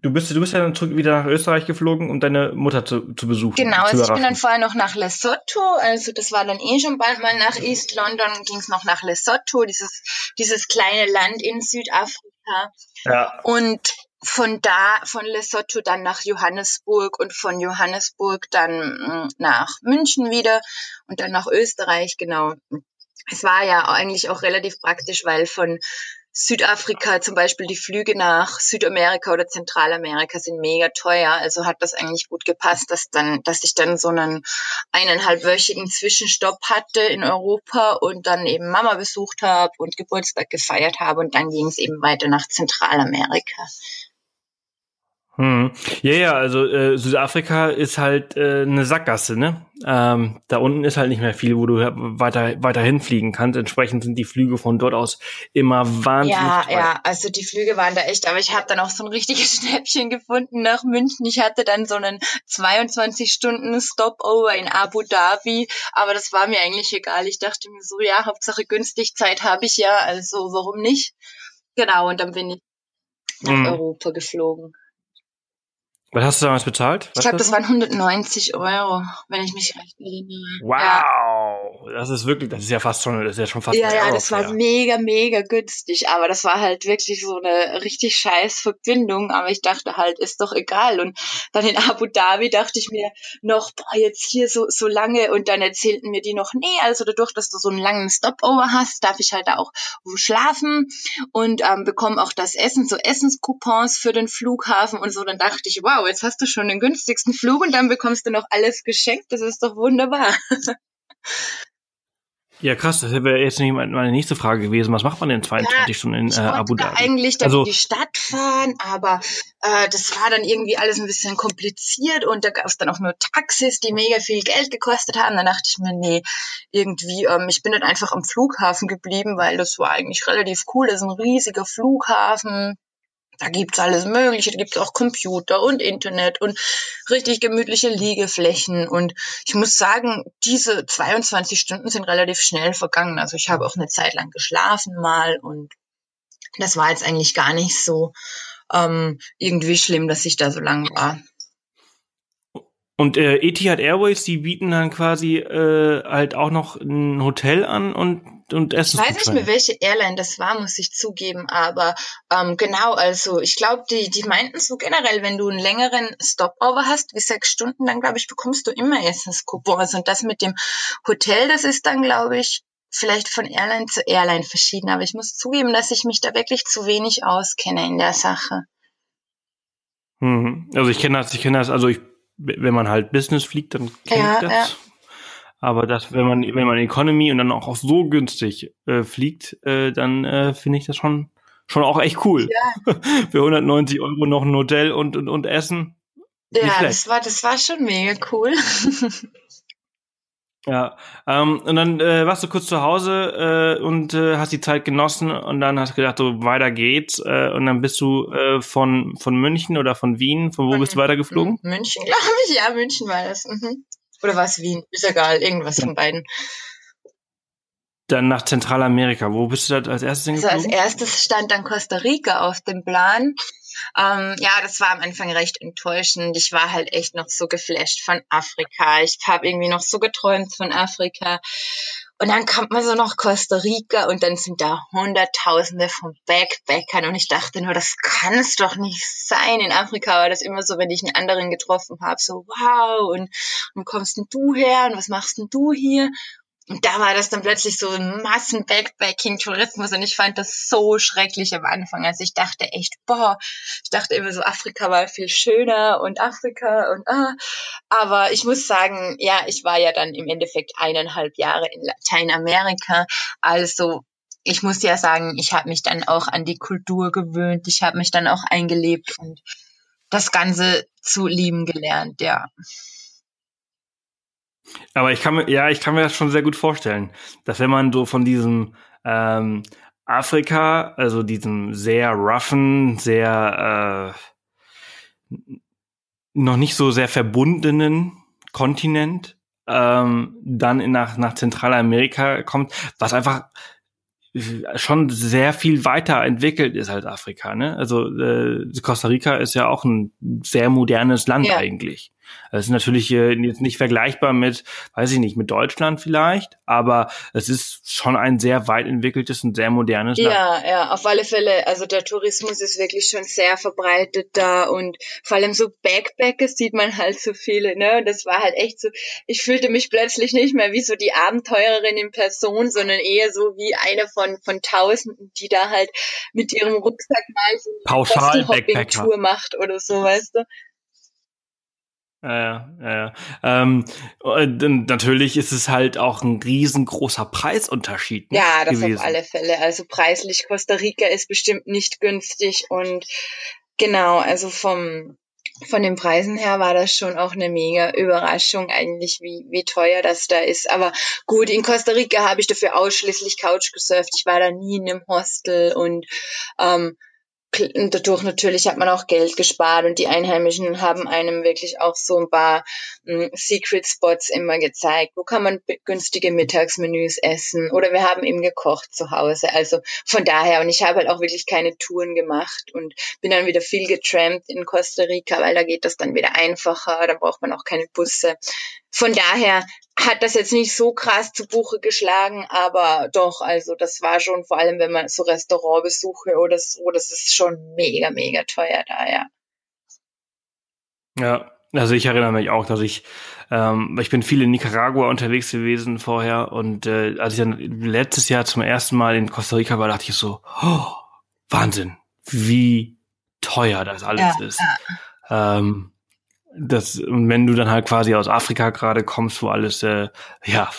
Du bist, du bist ja dann zurück wieder nach Österreich geflogen, um deine Mutter zu, zu besuchen. Genau, also ich bin dann vorher noch nach Lesotho, also das war dann eh schon bald mal nach East London, ging es noch nach Lesotho, dieses, dieses kleine Land in Südafrika. Ja. Und von da, von Lesotho dann nach Johannesburg und von Johannesburg dann mm, nach München wieder und dann nach Österreich, genau. Es war ja eigentlich auch relativ praktisch, weil von Südafrika zum Beispiel die Flüge nach Südamerika oder Zentralamerika sind mega teuer. Also hat das eigentlich gut gepasst, dass dann, dass ich dann so einen eineinhalbwöchigen Zwischenstopp hatte in Europa und dann eben Mama besucht habe und Geburtstag gefeiert habe und dann ging es eben weiter nach Zentralamerika. Hm. Ja, ja, also äh, Südafrika ist halt äh, eine Sackgasse, ne? Ähm, da unten ist halt nicht mehr viel, wo du weiter weiter hinfliegen kannst. Entsprechend sind die Flüge von dort aus immer wahnsinnig. Ja, teuer. ja, also die Flüge waren da echt, aber ich habe dann auch so ein richtiges Schnäppchen gefunden nach München. Ich hatte dann so einen 22 Stunden Stopover in Abu Dhabi, aber das war mir eigentlich egal. Ich dachte mir so, ja, Hauptsache günstig Zeit habe ich ja, also warum nicht? Genau, und dann bin ich nach hm. Europa geflogen. Was hast du damals bezahlt? Was ich glaube, das waren 190 Euro, wenn ich mich recht erinnere. Wow! Das ist wirklich, das ist ja fast schon, das ist ja schon fast. Ja, ja, das war mega, mega günstig, aber das war halt wirklich so eine richtig scheiß Verbindung, aber ich dachte halt, ist doch egal. Und dann in Abu Dhabi dachte ich mir noch, boah, jetzt hier so, so lange und dann erzählten mir die noch, nee, also dadurch, dass du so einen langen Stopover hast, darf ich halt auch schlafen und ähm, bekomme auch das Essen, so Essenscoupons für den Flughafen und so. Dann dachte ich, wow, jetzt hast du schon den günstigsten Flug und dann bekommst du noch alles geschenkt. Das ist doch wunderbar. Ja, krass, das wäre jetzt nicht meine nächste Frage gewesen. Was macht man denn 22 ja, Stunden in äh, Abu Dhabi? Ich eigentlich dann also, in die Stadt fahren, aber äh, das war dann irgendwie alles ein bisschen kompliziert und da gab es dann auch nur Taxis, die mega viel Geld gekostet haben. Dann dachte ich mir, nee, irgendwie, ähm, ich bin dann einfach am Flughafen geblieben, weil das war eigentlich relativ cool. Das ist ein riesiger Flughafen da gibt's alles Mögliche, da gibt's auch Computer und Internet und richtig gemütliche Liegeflächen. Und ich muss sagen, diese 22 Stunden sind relativ schnell vergangen. Also ich habe auch eine Zeit lang geschlafen mal und das war jetzt eigentlich gar nicht so ähm, irgendwie schlimm, dass ich da so lang war. Und äh, Etihad Airways, die bieten dann quasi äh, halt auch noch ein Hotel an und und Essen. Ich weiß nicht mehr, welche Airline das war, muss ich zugeben, aber ähm, genau, also ich glaube, die, die meinten so generell, wenn du einen längeren Stopover hast, wie sechs Stunden, dann glaube ich, bekommst du immer Essenskupons. Und das mit dem Hotel, das ist dann, glaube ich, vielleicht von Airline zu Airline verschieden. Aber ich muss zugeben, dass ich mich da wirklich zu wenig auskenne in der Sache. Mhm. Also ich kenne das, ich kenne das, also ich, wenn man halt Business fliegt, dann kenne ja, ich das. Ja. Aber das, wenn man, wenn man Economy und dann auch, auch so günstig äh, fliegt, äh, dann äh, finde ich das schon, schon auch echt cool. Ja. Für 190 Euro noch ein Hotel und, und, und Essen. Ja, das war, das war schon mega cool. ja, ähm, und dann äh, warst du kurz zu Hause äh, und äh, hast die Zeit genossen und dann hast du gedacht, so weiter geht's. Äh, und dann bist du äh, von, von München oder von Wien, von wo von, bist du weitergeflogen? München, glaube ich, ja, München war das. Mhm. Oder war es Wien? Ist egal, irgendwas von beiden. Dann nach Zentralamerika. Wo bist du da als erstes hingeflogen? Also als erstes stand dann Costa Rica auf dem Plan. Ähm, ja, das war am Anfang recht enttäuschend. Ich war halt echt noch so geflasht von Afrika. Ich habe irgendwie noch so geträumt von Afrika. Und dann kommt man so nach Costa Rica und dann sind da Hunderttausende von Backpackern und ich dachte nur, das kann es doch nicht sein. In Afrika war das immer so, wenn ich einen anderen getroffen habe, so wow und, und kommst denn du her und was machst denn du hier? Und da war das dann plötzlich so ein Massen-Backpacking-Tourismus und ich fand das so schrecklich am Anfang. Also ich dachte echt, boah, ich dachte immer so, Afrika war viel schöner und Afrika und ah. Aber ich muss sagen, ja, ich war ja dann im Endeffekt eineinhalb Jahre in Lateinamerika. Also ich muss ja sagen, ich habe mich dann auch an die Kultur gewöhnt. Ich habe mich dann auch eingelebt und das Ganze zu lieben gelernt, ja. Aber ich kann mir, ja, ich kann mir das schon sehr gut vorstellen, dass wenn man so von diesem ähm, Afrika, also diesem sehr roughen, sehr äh, noch nicht so sehr verbundenen Kontinent ähm, dann in, nach, nach Zentralamerika kommt, was einfach schon sehr viel weiter entwickelt ist als Afrika. Ne? Also äh, Costa Rica ist ja auch ein sehr modernes Land ja. eigentlich. Das ist natürlich äh, jetzt nicht vergleichbar mit, weiß ich nicht, mit Deutschland vielleicht, aber es ist schon ein sehr weit entwickeltes und sehr modernes Land. Ja, ja, auf alle Fälle. Also der Tourismus ist wirklich schon sehr verbreitet da und vor allem so Backpackers sieht man halt so viele, ne? Das war halt echt so, ich fühlte mich plötzlich nicht mehr wie so die Abenteurerin in Person, sondern eher so wie eine von, von Tausenden, die da halt mit ihrem Rucksack mal so eine Pauschal-Tour macht oder so, weißt du? Ja, ja, ja. Ähm, natürlich ist es halt auch ein riesengroßer Preisunterschied. Ne, ja, das gewesen. auf alle Fälle. Also preislich Costa Rica ist bestimmt nicht günstig und genau, also vom von den Preisen her war das schon auch eine mega Überraschung eigentlich, wie, wie teuer das da ist. Aber gut, in Costa Rica habe ich dafür ausschließlich Couch gesurft. Ich war da nie in einem Hostel und ähm, dadurch natürlich hat man auch Geld gespart und die Einheimischen haben einem wirklich auch so ein paar äh, Secret Spots immer gezeigt. Wo kann man günstige Mittagsmenüs essen? Oder wir haben eben gekocht zu Hause. Also von daher, und ich habe halt auch wirklich keine Touren gemacht und bin dann wieder viel getrampt in Costa Rica, weil da geht das dann wieder einfacher, da braucht man auch keine Busse. von daher hat das jetzt nicht so krass zu Buche geschlagen, aber doch, also das war schon, vor allem wenn man so Restaurantbesuche oder so, das ist schon mega, mega teuer da, ja. Ja, also ich erinnere mich auch, dass ich, ähm, ich bin viel in Nicaragua unterwegs gewesen vorher und äh, als ich dann letztes Jahr zum ersten Mal in Costa Rica war, dachte ich so, oh, Wahnsinn, wie teuer das alles ja, ist. Ja. Ähm, das, wenn du dann halt quasi aus Afrika gerade kommst, wo alles äh, ja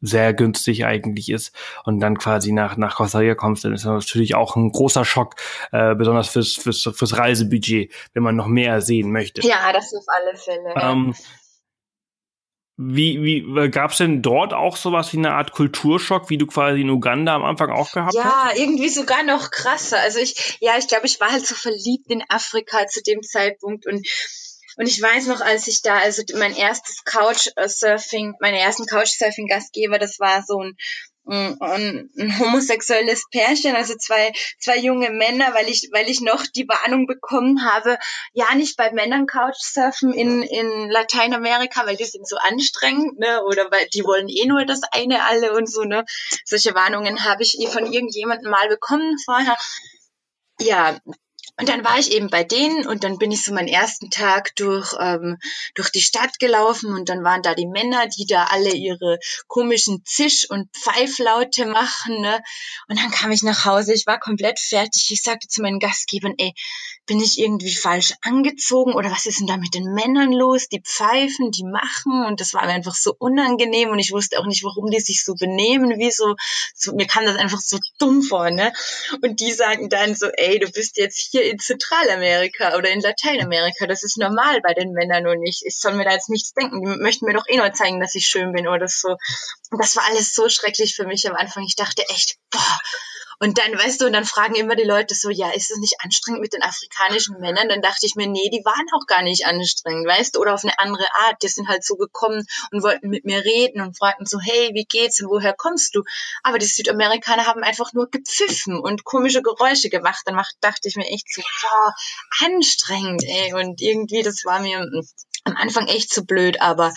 sehr günstig eigentlich ist und dann quasi nach nach Costa Rica kommst, dann ist das natürlich auch ein großer Schock, äh, besonders fürs, fürs fürs Reisebudget, wenn man noch mehr sehen möchte. Ja, das auf alle Fälle. Ähm, wie, wie gab es denn dort auch sowas wie eine Art Kulturschock, wie du quasi in Uganda am Anfang auch gehabt ja, hast? Ja, irgendwie sogar noch krasser. Also ich, ja, ich glaube, ich war halt so verliebt in Afrika zu dem Zeitpunkt und und ich weiß noch, als ich da, also mein erstes Couchsurfing, meine ersten Couchsurfing-Gastgeber, das war so ein ein, ein homosexuelles Pärchen, also zwei, zwei junge Männer, weil ich, weil ich noch die Warnung bekommen habe, ja nicht bei Männern Couchsurfen in, in Lateinamerika, weil die sind so anstrengend, ne, oder weil die wollen eh nur das eine alle und so, ne. Solche Warnungen habe ich von irgendjemandem mal bekommen vorher. Ja, und dann war ich eben bei denen und dann bin ich so meinen ersten Tag durch, ähm, durch die Stadt gelaufen und dann waren da die Männer, die da alle ihre komischen Zisch- und Pfeiflaute machen. Ne? Und dann kam ich nach Hause, ich war komplett fertig. Ich sagte zu meinen Gastgebern, ey, bin ich irgendwie falsch angezogen oder was ist denn da mit den Männern los? Die pfeifen, die machen und das war mir einfach so unangenehm und ich wusste auch nicht, warum die sich so benehmen, wie so, so mir kam das einfach so dumm vor, ne? Und die sagen dann so, ey, du bist jetzt hier in Zentralamerika oder in Lateinamerika, das ist normal bei den Männern und ich, ich soll mir da jetzt nichts denken, die möchten mir doch eh nur zeigen, dass ich schön bin oder so. Und das war alles so schrecklich für mich am Anfang. Ich dachte echt, boah, und dann, weißt du, und dann fragen immer die Leute so, ja, ist es nicht anstrengend mit den afrikanischen Männern? Dann dachte ich mir, nee, die waren auch gar nicht anstrengend, weißt du, oder auf eine andere Art. Die sind halt so gekommen und wollten mit mir reden und fragten so, hey, wie geht's und woher kommst du? Aber die Südamerikaner haben einfach nur gepfiffen und komische Geräusche gemacht. Dann dachte ich mir echt so, boah, anstrengend, ey. Und irgendwie, das war mir am Anfang echt zu blöd, aber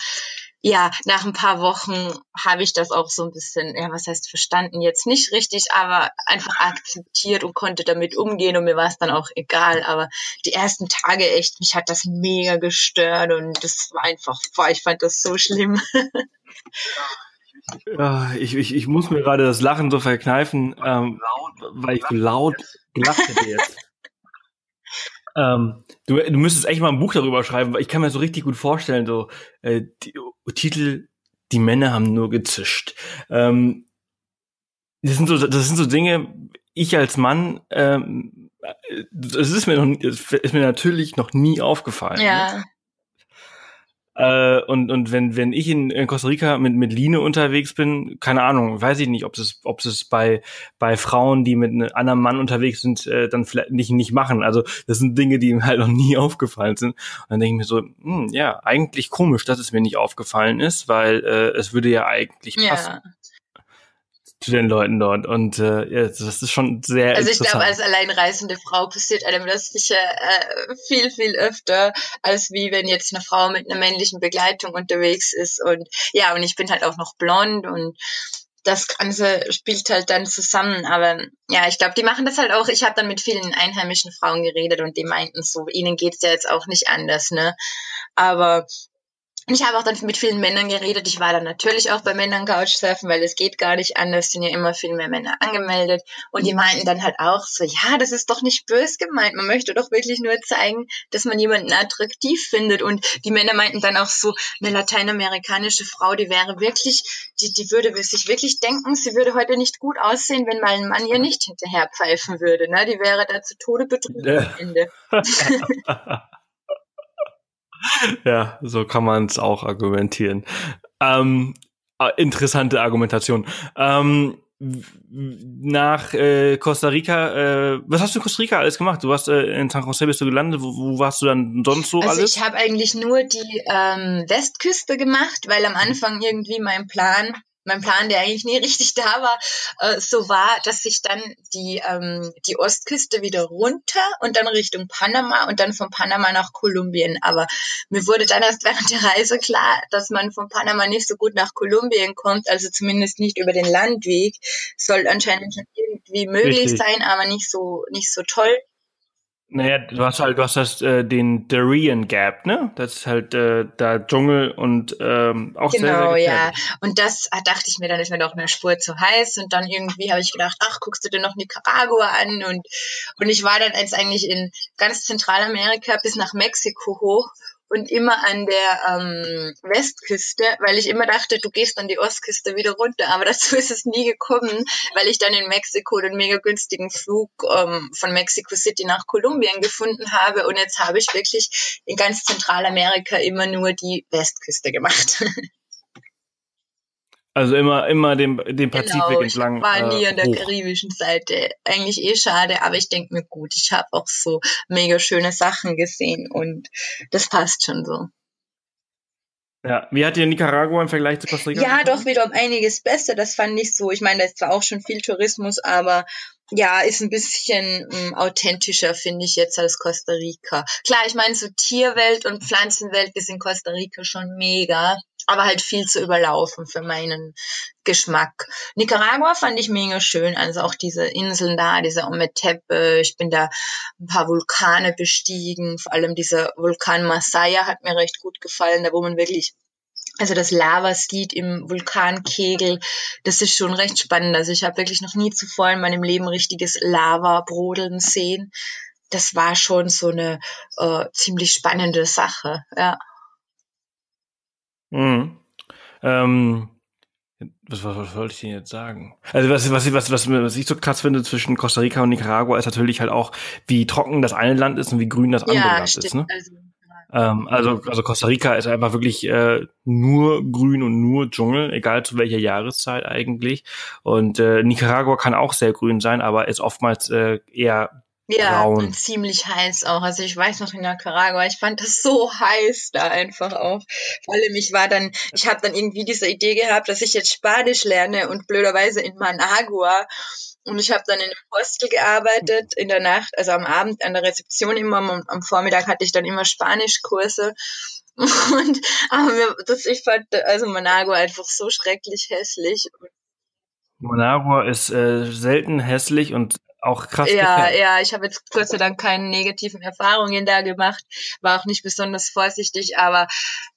ja, nach ein paar Wochen habe ich das auch so ein bisschen, ja, was heißt verstanden, jetzt nicht richtig, aber einfach akzeptiert und konnte damit umgehen und mir war es dann auch egal. Aber die ersten Tage echt, mich hat das mega gestört und das war einfach, boah, ich fand das so schlimm. Ja, ich, ich, ich muss mir gerade das Lachen so verkneifen, ähm, weil ich laut gelacht hätte jetzt. Ähm, du, du müsstest echt mal ein Buch darüber schreiben, weil ich kann mir so richtig gut vorstellen, so äh, die, Titel, die Männer haben nur gezischt. Ähm, das sind so, das sind so Dinge, ich als Mann, ähm, das ist mir noch, ist mir natürlich noch nie aufgefallen. Ja. Ne? Äh, und, und wenn, wenn ich in, in Costa Rica mit, mit Line unterwegs bin, keine Ahnung, weiß ich nicht, ob es, ob es bei, bei Frauen, die mit einem anderen Mann unterwegs sind, äh, dann vielleicht nicht, nicht machen. Also das sind Dinge, die mir halt noch nie aufgefallen sind. Und dann denke ich mir so, hm, ja, eigentlich komisch, dass es mir nicht aufgefallen ist, weil äh, es würde ja eigentlich passen. Zu den Leuten dort. Und äh, ja, das ist schon sehr Also ich glaube, als alleinreisende Frau passiert einem das sicher äh, viel, viel öfter, als wie wenn jetzt eine Frau mit einer männlichen Begleitung unterwegs ist. Und ja, und ich bin halt auch noch blond und das Ganze spielt halt dann zusammen. Aber ja, ich glaube, die machen das halt auch. Ich habe dann mit vielen einheimischen Frauen geredet und die meinten so, ihnen geht's ja jetzt auch nicht anders, ne? Aber ich habe auch dann mit vielen Männern geredet. Ich war dann natürlich auch bei Männern Couchsurfen, weil es geht gar nicht anders. sind ja immer viel mehr Männer angemeldet. Und die meinten dann halt auch so, ja, das ist doch nicht bös gemeint. Man möchte doch wirklich nur zeigen, dass man jemanden attraktiv findet. Und die Männer meinten dann auch so, eine lateinamerikanische Frau, die wäre wirklich, die, die würde sich wirklich denken, sie würde heute nicht gut aussehen, wenn mal ein Mann ihr nicht hinterher pfeifen würde. Ne? Die wäre da zu Tode betrübt am Ende. ja, so kann man es auch argumentieren. Ähm, äh, interessante Argumentation. Ähm, nach äh, Costa Rica, äh, was hast du in Costa Rica alles gemacht? Du warst äh, in San Jose bist du gelandet, wo, wo warst du dann sonst so also alles? Also ich habe eigentlich nur die ähm, Westküste gemacht, weil am Anfang irgendwie mein Plan mein Plan, der eigentlich nie richtig da war, äh, so war, dass ich dann die, ähm, die Ostküste wieder runter und dann Richtung Panama und dann von Panama nach Kolumbien. Aber mir wurde dann erst während der Reise klar, dass man von Panama nicht so gut nach Kolumbien kommt, also zumindest nicht über den Landweg. Soll anscheinend schon irgendwie möglich richtig. sein, aber nicht so, nicht so toll. Naja, du hast halt, du hast das, äh, den Darien Gap, ne? Das ist halt äh, da Dschungel und ähm, auch genau, sehr, sehr ja. Und das ah, dachte ich mir, dann ist mir doch eine Spur zu heiß. Und dann irgendwie habe ich gedacht, ach, guckst du dir noch Nicaragua an? Und, und ich war dann jetzt eigentlich in ganz Zentralamerika bis nach Mexiko hoch und immer an der ähm, Westküste, weil ich immer dachte, du gehst an die Ostküste wieder runter. Aber dazu ist es nie gekommen, weil ich dann in Mexiko den mega günstigen Flug ähm, von Mexico City nach Kolumbien gefunden habe. Und jetzt habe ich wirklich in ganz Zentralamerika immer nur die Westküste gemacht. Also immer, immer dem, dem Pazifik genau, entlang. Ich war nie äh, an der hoch. karibischen Seite. Eigentlich eh schade, aber ich denke mir gut, ich habe auch so mega schöne Sachen gesehen und das passt schon so. Ja, wie hat dir Nicaragua im Vergleich zu Costa Rica? Ja, doch wieder um einiges besser. Das fand ich so. Ich meine, da ist zwar auch schon viel Tourismus, aber ja, ist ein bisschen ähm, authentischer, finde ich jetzt als Costa Rica. Klar, ich meine, so Tierwelt und Pflanzenwelt ist in Costa Rica schon mega aber halt viel zu überlaufen für meinen Geschmack. Nicaragua fand ich mega schön, also auch diese Inseln da, dieser Ometepe, ich bin da ein paar Vulkane bestiegen, vor allem dieser Vulkan Masaya hat mir recht gut gefallen, da wo man wirklich also das Lava sieht im Vulkankegel, das ist schon recht spannend. Also ich habe wirklich noch nie zuvor in meinem Leben richtiges Lava brodeln sehen. Das war schon so eine äh, ziemlich spannende Sache, ja. Mhm. Ähm, was, was, was wollte ich denn jetzt sagen? Also was, was, was, was, was ich so krass finde zwischen Costa Rica und Nicaragua ist natürlich halt auch, wie trocken das eine Land ist und wie grün das andere ja, Land stimmt. ist. Ne? Also, ähm, also, also Costa Rica ist einfach wirklich äh, nur grün und nur Dschungel, egal zu welcher Jahreszeit eigentlich. Und äh, Nicaragua kann auch sehr grün sein, aber ist oftmals äh, eher ja, braun. und ziemlich heiß auch. Also ich weiß noch in Nicaragua, ich fand das so heiß da einfach auch. Vor allem ich war dann, ich habe dann irgendwie diese Idee gehabt, dass ich jetzt Spanisch lerne und blöderweise in Managua. Und ich habe dann in einem Hostel gearbeitet, in der Nacht, also am Abend an der Rezeption immer, und am Vormittag hatte ich dann immer Spanischkurse. Und aber mir, das, ich fand also Managua einfach so schrecklich hässlich. Managua ist äh, selten hässlich und auch krass. Ja, gefällt. ja, ich habe jetzt Gott sei Dank keine negativen Erfahrungen da gemacht, war auch nicht besonders vorsichtig, aber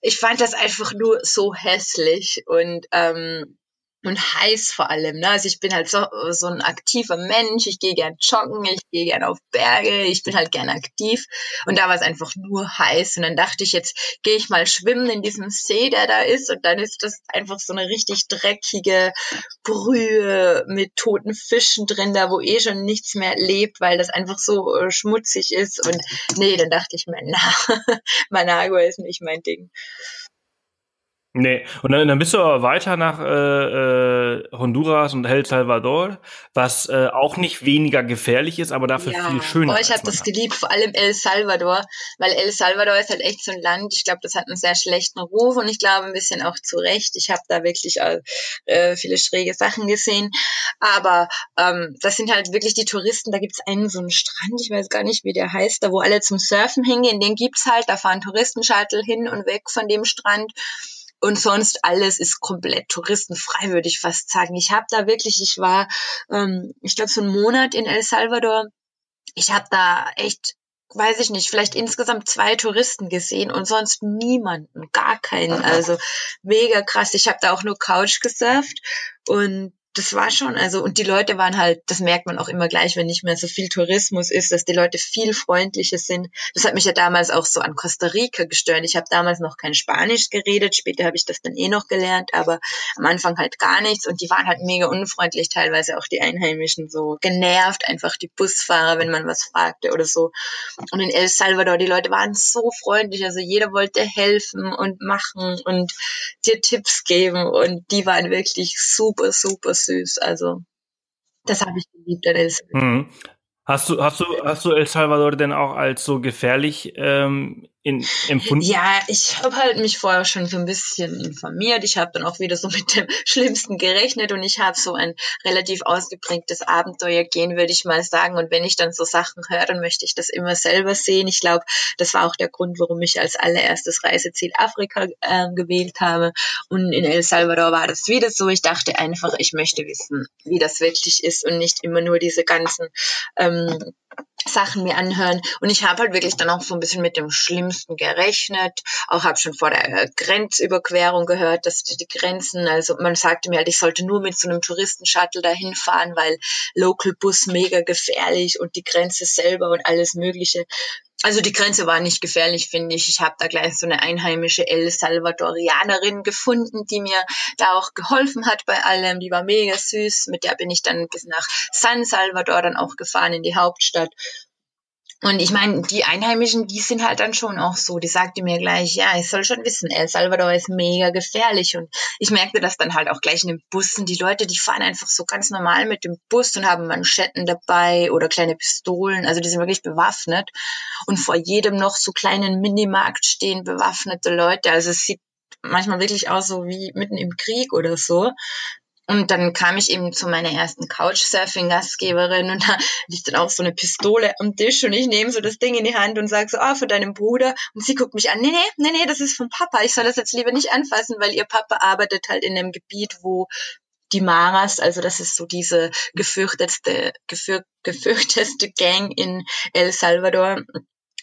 ich fand das einfach nur so hässlich und ähm, und heiß vor allem. Ne? Also ich bin halt so, so ein aktiver Mensch. Ich gehe gern joggen, ich gehe gern auf Berge, ich bin halt gern aktiv. Und da war es einfach nur heiß. Und dann dachte ich, jetzt gehe ich mal schwimmen in diesem See, der da ist. Und dann ist das einfach so eine richtig dreckige Brühe mit toten Fischen drin, da wo eh schon nichts mehr lebt, weil das einfach so äh, schmutzig ist. Und nee, dann dachte ich mir, na, Managua ist nicht mein Ding. Nee, und dann, dann bist du aber weiter nach äh, äh, Honduras und El Salvador, was äh, auch nicht weniger gefährlich ist, aber dafür ja. viel schöner. Oh, ich habe das geliebt, vor allem El Salvador, weil El Salvador ist halt echt so ein Land, ich glaube, das hat einen sehr schlechten Ruf und ich glaube ein bisschen auch zu Recht. Ich habe da wirklich äh, viele schräge Sachen gesehen, aber ähm, das sind halt wirklich die Touristen, da gibt's einen so einen Strand, ich weiß gar nicht, wie der heißt, da wo alle zum Surfen hingehen, den gibt's halt, da fahren Touristenshuttle hin und weg von dem Strand und sonst alles ist komplett touristenfrei, würde ich fast sagen. Ich habe da wirklich, ich war, ähm, ich glaube, so einen Monat in El Salvador. Ich habe da echt weiß ich nicht, vielleicht insgesamt zwei Touristen gesehen und sonst niemanden, gar keinen. Also mega krass. Ich habe da auch nur Couch gesurft und das war schon, also, und die Leute waren halt, das merkt man auch immer gleich, wenn nicht mehr so viel Tourismus ist, dass die Leute viel freundlicher sind. Das hat mich ja damals auch so an Costa Rica gestört. Ich habe damals noch kein Spanisch geredet, später habe ich das dann eh noch gelernt, aber am Anfang halt gar nichts und die waren halt mega unfreundlich, teilweise auch die Einheimischen so genervt, einfach die Busfahrer, wenn man was fragte oder so. Und in El Salvador, die Leute waren so freundlich, also jeder wollte helfen und machen und dir Tipps geben und die waren wirklich super, super süß. Also das habe ich geliebt an El Salvador. Mhm. Hast du, hast du, hast du El Salvador denn auch als so gefährlich ähm, in, empfunden? Ja, ich habe halt mich vorher schon so ein bisschen informiert. Ich habe dann auch wieder so mit dem Schlimmsten gerechnet und ich habe so ein relativ ausgeprägtes Abenteuer gehen, würde ich mal sagen. Und wenn ich dann so Sachen höre, dann möchte ich das immer selber sehen. Ich glaube, das war auch der Grund, warum ich als allererstes Reiseziel Afrika äh, gewählt habe. Und in El Salvador war das wieder so. Ich dachte einfach, ich möchte wissen, wie das wirklich ist und nicht immer nur diese ganzen ähm, Sachen mir anhören. Und ich habe halt wirklich dann auch so ein bisschen mit dem Schlimmsten gerechnet. Auch habe schon vor der Grenzüberquerung gehört, dass die Grenzen, also man sagte mir halt, ich sollte nur mit so einem Touristenshuttle dahin fahren, weil Local Bus mega gefährlich und die Grenze selber und alles Mögliche. Also die Grenze war nicht gefährlich, finde ich. Ich habe da gleich so eine einheimische El Salvadorianerin gefunden, die mir da auch geholfen hat bei allem. Die war mega süß. Mit der bin ich dann bis nach San Salvador dann auch gefahren in die Hauptstadt. Und ich meine, die Einheimischen, die sind halt dann schon auch so. Die sagte mir gleich, ja, ich soll schon wissen, El Salvador ist mega gefährlich. Und ich merkte das dann halt auch gleich in den Bussen. Die Leute, die fahren einfach so ganz normal mit dem Bus und haben Manschetten dabei oder kleine Pistolen. Also die sind wirklich bewaffnet. Und vor jedem noch so kleinen Minimarkt stehen bewaffnete Leute. Also es sieht manchmal wirklich aus so wie mitten im Krieg oder so. Und dann kam ich eben zu meiner ersten Couchsurfing-Gastgeberin und da liegt dann auch so eine Pistole am Tisch und ich nehme so das Ding in die Hand und sage so, ah, oh, für deinen Bruder. Und sie guckt mich an, nee, nee, nee, nee, das ist vom Papa. Ich soll das jetzt lieber nicht anfassen, weil ihr Papa arbeitet halt in einem Gebiet, wo die Maras, also das ist so diese gefürchtetste, gefür, gefürchteste Gang in El Salvador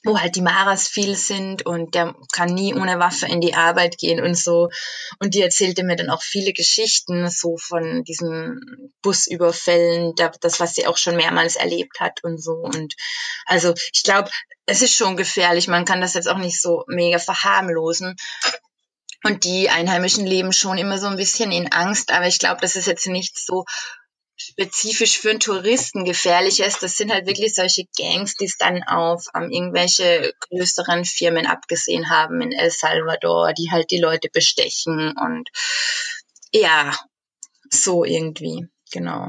wo halt die Maras viel sind und der kann nie ohne Waffe in die Arbeit gehen und so. Und die erzählte mir dann auch viele Geschichten so von diesen Busüberfällen, das, was sie auch schon mehrmals erlebt hat und so. Und also ich glaube, es ist schon gefährlich. Man kann das jetzt auch nicht so mega verharmlosen. Und die Einheimischen leben schon immer so ein bisschen in Angst, aber ich glaube, das ist jetzt nicht so spezifisch für einen Touristen gefährlich ist. Das sind halt wirklich solche Gangs, die es dann auf um, irgendwelche größeren Firmen abgesehen haben in El Salvador, die halt die Leute bestechen und ja, so irgendwie, genau.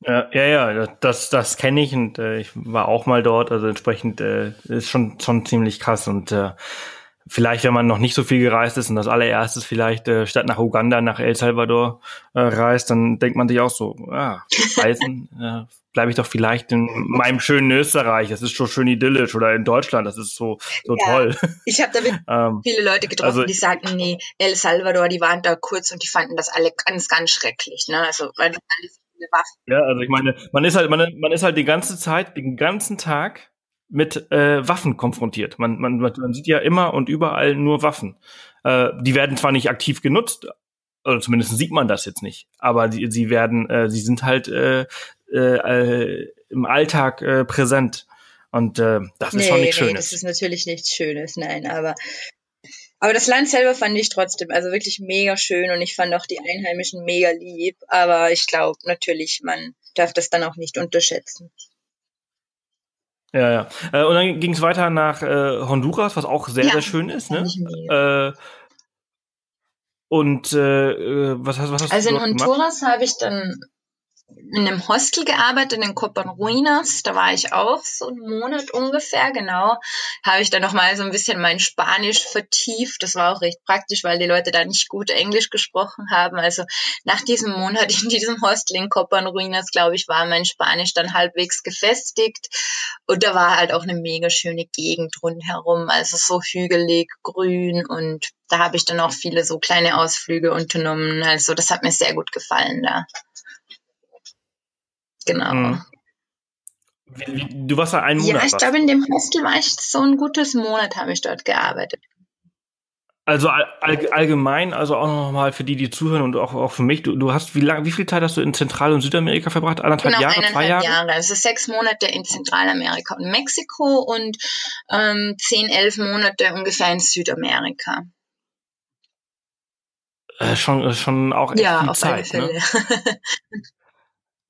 Ja, ja, ja, das, das kenne ich und äh, ich war auch mal dort, also entsprechend äh, ist schon, schon ziemlich krass und äh, vielleicht, wenn man noch nicht so viel gereist ist und das allererstes vielleicht äh, statt nach Uganda nach El Salvador äh, reist, dann denkt man sich auch so, ah, reisen, äh, bleibe ich doch vielleicht in meinem schönen Österreich, das ist schon schön idyllisch oder in Deutschland, das ist so, so ja, toll. Ich habe da ähm, viele Leute getroffen, also, die sagten, nee, El Salvador, die waren da kurz und die fanden das alle ganz, ganz schrecklich. Ne? Also weil die alles ja, also ich meine, man ist halt, man, man ist halt die ganze Zeit, den ganzen Tag mit äh, Waffen konfrontiert. Man, man, man sieht ja immer und überall nur Waffen. Äh, die werden zwar nicht aktiv genutzt, oder zumindest sieht man das jetzt nicht, aber die, sie werden, äh, sie sind halt äh, äh, im Alltag äh, präsent. Und äh, das ist nee, schon nichts nee, Schönes. Das ist natürlich nichts Schönes, nein, aber aber das Land selber fand ich trotzdem also wirklich mega schön und ich fand auch die Einheimischen mega lieb. Aber ich glaube natürlich, man darf das dann auch nicht unterschätzen. Ja, ja. Äh, und dann ging es weiter nach äh, Honduras, was auch sehr, ja, sehr schön ist. Ne? Äh, und äh, äh, was hast, was hast also du Also in Honduras habe ich dann in einem Hostel gearbeitet in Copan Ruinas. Da war ich auch so einen Monat ungefähr, genau. Habe ich dann nochmal so ein bisschen mein Spanisch vertieft. Das war auch recht praktisch, weil die Leute da nicht gut Englisch gesprochen haben. Also nach diesem Monat in diesem Hostel in Copan Ruinas, glaube ich, war mein Spanisch dann halbwegs gefestigt. Und da war halt auch eine mega schöne Gegend rundherum. Also so hügelig, grün und da habe ich dann auch viele so kleine Ausflüge unternommen. Also das hat mir sehr gut gefallen da. Genau. Hm. Du warst da einen Monat. Ja, ich glaube, in dem Hostel war ich so ein gutes Monat, habe ich dort gearbeitet. Also all, allgemein, also auch nochmal für die, die zuhören und auch, auch für mich, du, du hast, wie lange, wie viel Zeit hast du in Zentral- und Südamerika verbracht? Anderthalb genau, Jahre, eineinhalb zwei Jahre? Jahre. Also sechs Monate in Zentralamerika und Mexiko und ähm, zehn, elf Monate ungefähr in Südamerika. Äh, schon, schon auch echt ja, viel auf Zeit, alle ne? Fälle. Ne?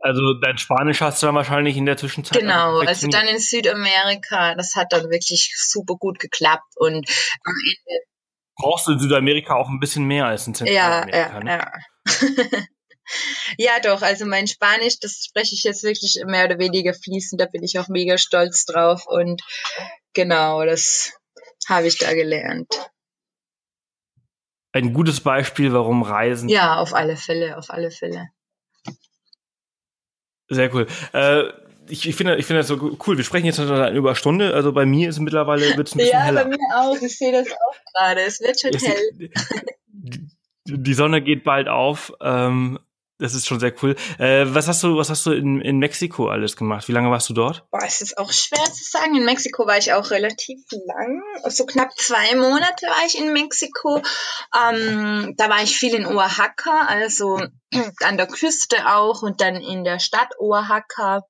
Also dein Spanisch hast du dann wahrscheinlich in der Zwischenzeit. Genau, also dann in Südamerika, das hat dann wirklich super gut geklappt und am Ende. Brauchst du in Südamerika auch ein bisschen mehr als in Zentralamerika, ja, ja, ne? Ja. Ja, doch. Also mein Spanisch, das spreche ich jetzt wirklich mehr oder weniger fließend. Da bin ich auch mega stolz drauf. Und genau, das habe ich da gelernt. Ein gutes Beispiel, warum Reisen. Ja, auf alle Fälle, auf alle Fälle. Sehr cool. Äh, ich, ich finde ich finde das so cool. Wir sprechen jetzt über eine Stunde. Also bei mir ist mittlerweile wird's ein bisschen ja, heller. Ja, bei mir auch. Ich sehe das auch gerade. Es wird schon es, hell. Die Sonne geht bald auf. Ähm, das ist schon sehr cool. Äh, was hast du, was hast du in, in Mexiko alles gemacht? Wie lange warst du dort? Boah, es ist auch schwer zu sagen. In Mexiko war ich auch relativ lang. So knapp zwei Monate war ich in Mexiko. Ähm, da war ich viel in Oaxaca, also an der Küste auch und dann in der Stadt Oaxaca.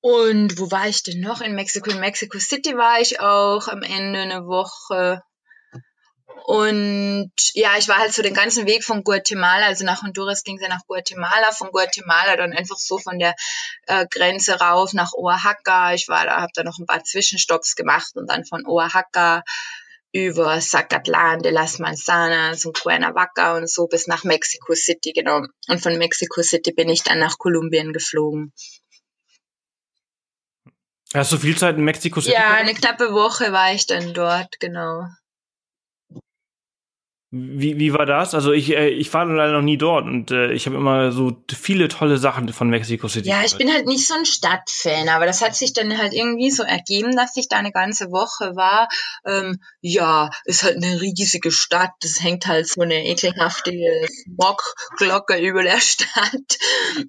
Und wo war ich denn noch in Mexiko? In Mexico City war ich auch am Ende eine Woche. Und ja, ich war halt so den ganzen Weg von Guatemala, also nach Honduras ging es ja nach Guatemala, von Guatemala dann einfach so von der äh, Grenze rauf nach Oaxaca. Ich war da, habe da noch ein paar Zwischenstopps gemacht und dann von Oaxaca über Zacatlán de las Manzanas und Cuernavaca und so bis nach Mexico City, genau. Und von Mexico City bin ich dann nach Kolumbien geflogen. Hast du viel Zeit in Mexiko City? Ja, eine knappe Woche war ich dann dort, genau. Wie, wie war das? Also ich, äh, ich war leider noch nie dort und äh, ich habe immer so viele tolle Sachen von Mexico City. Ja, ich bin halt nicht so ein Stadtfan, aber das hat sich dann halt irgendwie so ergeben, dass ich da eine ganze Woche war. Ähm, ja, ist halt eine riesige Stadt. Das hängt halt so eine ekelhafte Smogglocke über der Stadt.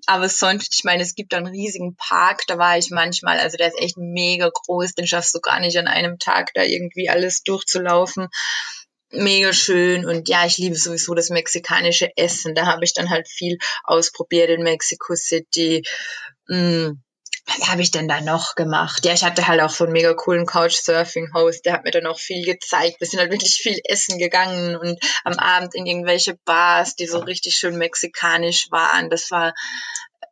Aber sonst, ich meine, es gibt da einen riesigen Park, da war ich manchmal, also der ist echt mega groß, den schaffst du gar nicht an einem Tag da irgendwie alles durchzulaufen mega schön und ja, ich liebe sowieso das mexikanische Essen. Da habe ich dann halt viel ausprobiert in Mexico City. Mm, was habe ich denn da noch gemacht? Ja, ich hatte halt auch so einen mega coolen Couchsurfing-Host, der hat mir dann auch viel gezeigt. Wir sind halt wirklich viel essen gegangen und am Abend in irgendwelche Bars, die so richtig schön mexikanisch waren. Das war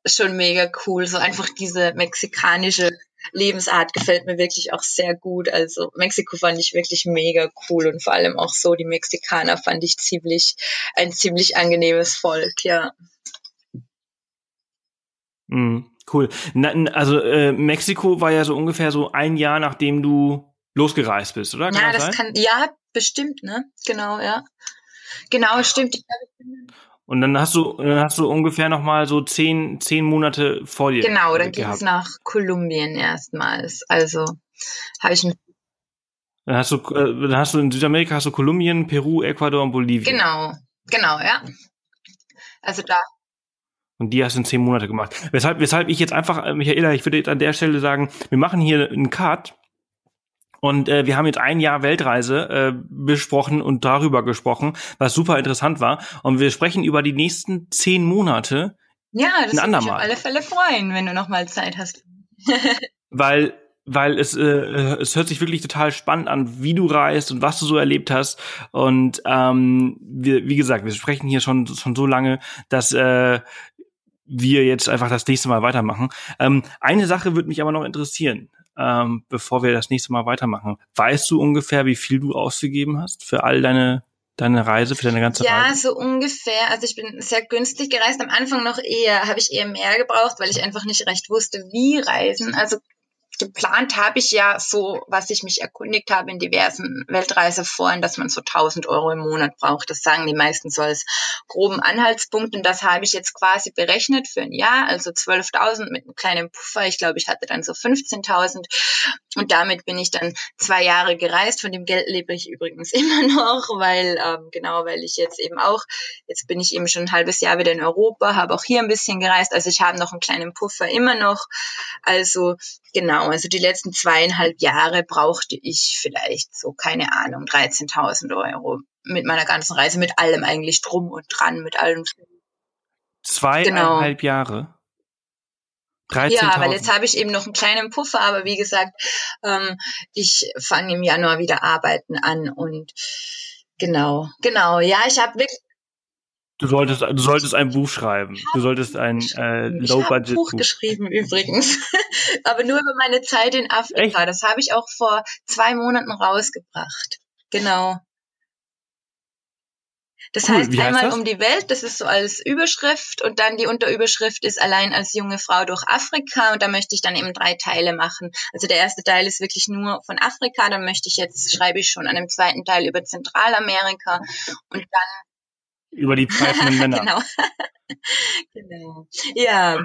schon mega cool. So einfach diese mexikanische Lebensart gefällt mir wirklich auch sehr gut. Also Mexiko fand ich wirklich mega cool und vor allem auch so die Mexikaner fand ich ziemlich ein ziemlich angenehmes Volk, ja. Mm, cool. Na, also äh, Mexiko war ja so ungefähr so ein Jahr nachdem du losgereist bist, oder? Kann ja, das, das kann ja bestimmt, ne? Genau, ja. Genau, stimmt. Und dann hast du, dann hast du ungefähr noch mal so zehn, zehn Monate vor dir. Genau, dann ging es nach Kolumbien erstmals. Also habe ich dann hast du, äh, dann hast du in Südamerika hast du Kolumbien, Peru, Ecuador und Bolivien. Genau, genau, ja. Also da. Und die hast du in zehn Monate gemacht. Weshalb, weshalb ich jetzt einfach, äh, Michaela, ich würde jetzt an der Stelle sagen, wir machen hier einen Cut und äh, wir haben jetzt ein Jahr Weltreise äh, besprochen und darüber gesprochen, was super interessant war. Und wir sprechen über die nächsten zehn Monate. Ja, das würde mich auf alle Fälle freuen, wenn du noch mal Zeit hast. weil weil es, äh, es hört sich wirklich total spannend an, wie du reist und was du so erlebt hast. Und ähm, wir, wie gesagt, wir sprechen hier schon, schon so lange, dass äh, wir jetzt einfach das nächste Mal weitermachen. Ähm, eine Sache würde mich aber noch interessieren ähm, bevor wir das nächste Mal weitermachen. Weißt du ungefähr, wie viel du ausgegeben hast für all deine deine Reise, für deine ganze ja, Reise? Ja, so ungefähr. Also ich bin sehr günstig gereist. Am Anfang noch eher, habe ich eher mehr gebraucht, weil ich einfach nicht recht wusste, wie reisen. Also geplant habe ich ja so, was ich mich erkundigt habe in diversen Weltreiseforen, dass man so 1000 Euro im Monat braucht. Das sagen die meisten so als groben Anhaltspunkt. Und das habe ich jetzt quasi berechnet für ein Jahr, also 12.000 mit einem kleinen Puffer. Ich glaube, ich hatte dann so 15.000. Und damit bin ich dann zwei Jahre gereist. Von dem Geld lebe ich übrigens immer noch, weil, ähm, genau, weil ich jetzt eben auch, jetzt bin ich eben schon ein halbes Jahr wieder in Europa, habe auch hier ein bisschen gereist. Also ich habe noch einen kleinen Puffer immer noch. Also Genau, also die letzten zweieinhalb Jahre brauchte ich vielleicht so, keine Ahnung, 13.000 Euro mit meiner ganzen Reise, mit allem eigentlich drum und dran, mit allem. Zweieinhalb genau. Jahre? 13 ja, weil jetzt habe ich eben noch einen kleinen Puffer, aber wie gesagt, ähm, ich fange im Januar wieder arbeiten an und genau, genau, ja, ich habe wirklich Du solltest, du solltest ein Buch schreiben. Du solltest ein äh, Low-Budget-Buch. Ich Buch geschrieben übrigens, aber nur über meine Zeit in Afrika. Echt? Das habe ich auch vor zwei Monaten rausgebracht. Genau. Das cool. heißt einmal das? um die Welt, das ist so als Überschrift und dann die Unterüberschrift ist allein als junge Frau durch Afrika und da möchte ich dann eben drei Teile machen. Also der erste Teil ist wirklich nur von Afrika, dann möchte ich jetzt, schreibe ich schon an dem zweiten Teil über Zentralamerika und dann über die pfeifenden Männer. genau. genau. Ja.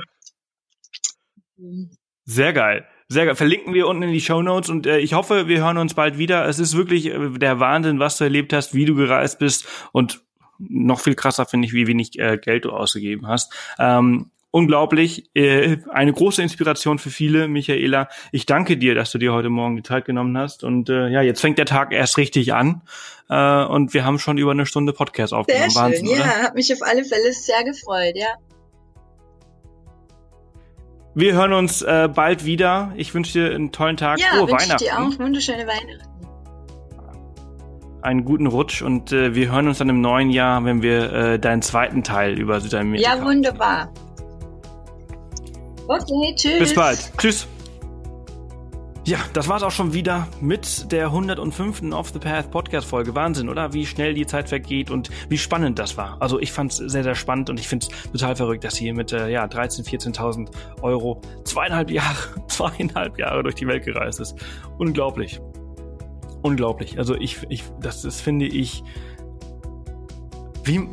Sehr geil. Sehr geil. Verlinken wir unten in die Show Notes und äh, ich hoffe, wir hören uns bald wieder. Es ist wirklich äh, der Wahnsinn, was du erlebt hast, wie du gereist bist und noch viel krasser finde ich, wie wenig äh, Geld du ausgegeben hast. Ähm, unglaublich, äh, eine große Inspiration für viele, Michaela. Ich danke dir, dass du dir heute Morgen die Zeit genommen hast. Und äh, ja, jetzt fängt der Tag erst richtig an. Äh, und wir haben schon über eine Stunde Podcast aufgenommen. Sehr schön, Wahnsinn, ja, oder? hat mich auf alle Fälle sehr gefreut, ja. Wir hören uns äh, bald wieder. Ich wünsche dir einen tollen Tag. Ja, Frohe Weihnachten. Ich dir auch wunderschöne Weihnachten einen guten Rutsch und äh, wir hören uns dann im neuen Jahr, wenn wir äh, deinen zweiten Teil über Südamerika. Ja, wunderbar. Okay, tschüss. Bis bald. Tschüss. Ja, das war's auch schon wieder mit der 105. Off the Path Podcast Folge. Wahnsinn, oder? Wie schnell die Zeit vergeht und wie spannend das war. Also ich fand's sehr, sehr spannend und ich find's total verrückt, dass sie mit äh, ja 13.000, 14.000 Euro zweieinhalb Jahre, zweieinhalb Jahre durch die Welt gereist ist. Unglaublich unglaublich. Also ich, ich, das, das finde ich, wie,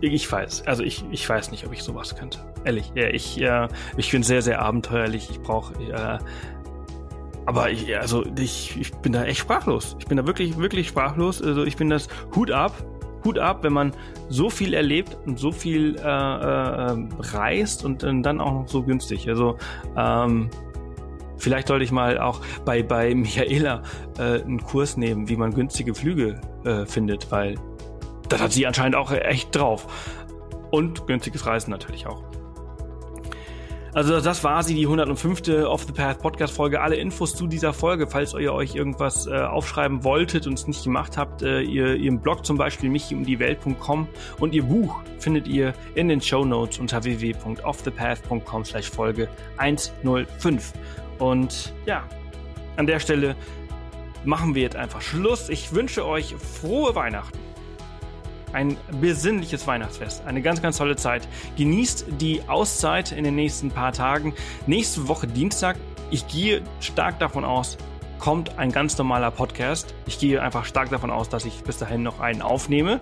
ich weiß, also ich, ich weiß nicht, ob ich sowas könnte. Ehrlich, ja, ich, äh, ich bin sehr, sehr abenteuerlich. Ich brauche, äh, aber ich, also ich, ich bin da echt sprachlos. Ich bin da wirklich, wirklich sprachlos. Also ich bin das Hut ab, Hut ab, wenn man so viel erlebt und so viel äh, äh, reist und äh, dann auch noch so günstig. Also ähm, Vielleicht sollte ich mal auch bei, bei Michaela äh, einen Kurs nehmen, wie man günstige Flüge äh, findet, weil das hat sie anscheinend auch echt drauf. Und günstiges Reisen natürlich auch. Also das war sie, die 105. Off the Path Podcast Folge. Alle Infos zu dieser Folge, falls ihr euch irgendwas äh, aufschreiben wolltet und es nicht gemacht habt, äh, ihr, ihren Blog zum Beispiel michiumdiewelt.com und ihr Buch findet ihr in den Show Notes unter www.offthepath.com slash Folge 105. Und ja, an der Stelle machen wir jetzt einfach Schluss. Ich wünsche euch frohe Weihnachten. Ein besinnliches Weihnachtsfest. Eine ganz, ganz tolle Zeit. Genießt die Auszeit in den nächsten paar Tagen. Nächste Woche Dienstag. Ich gehe stark davon aus, kommt ein ganz normaler Podcast. Ich gehe einfach stark davon aus, dass ich bis dahin noch einen aufnehme.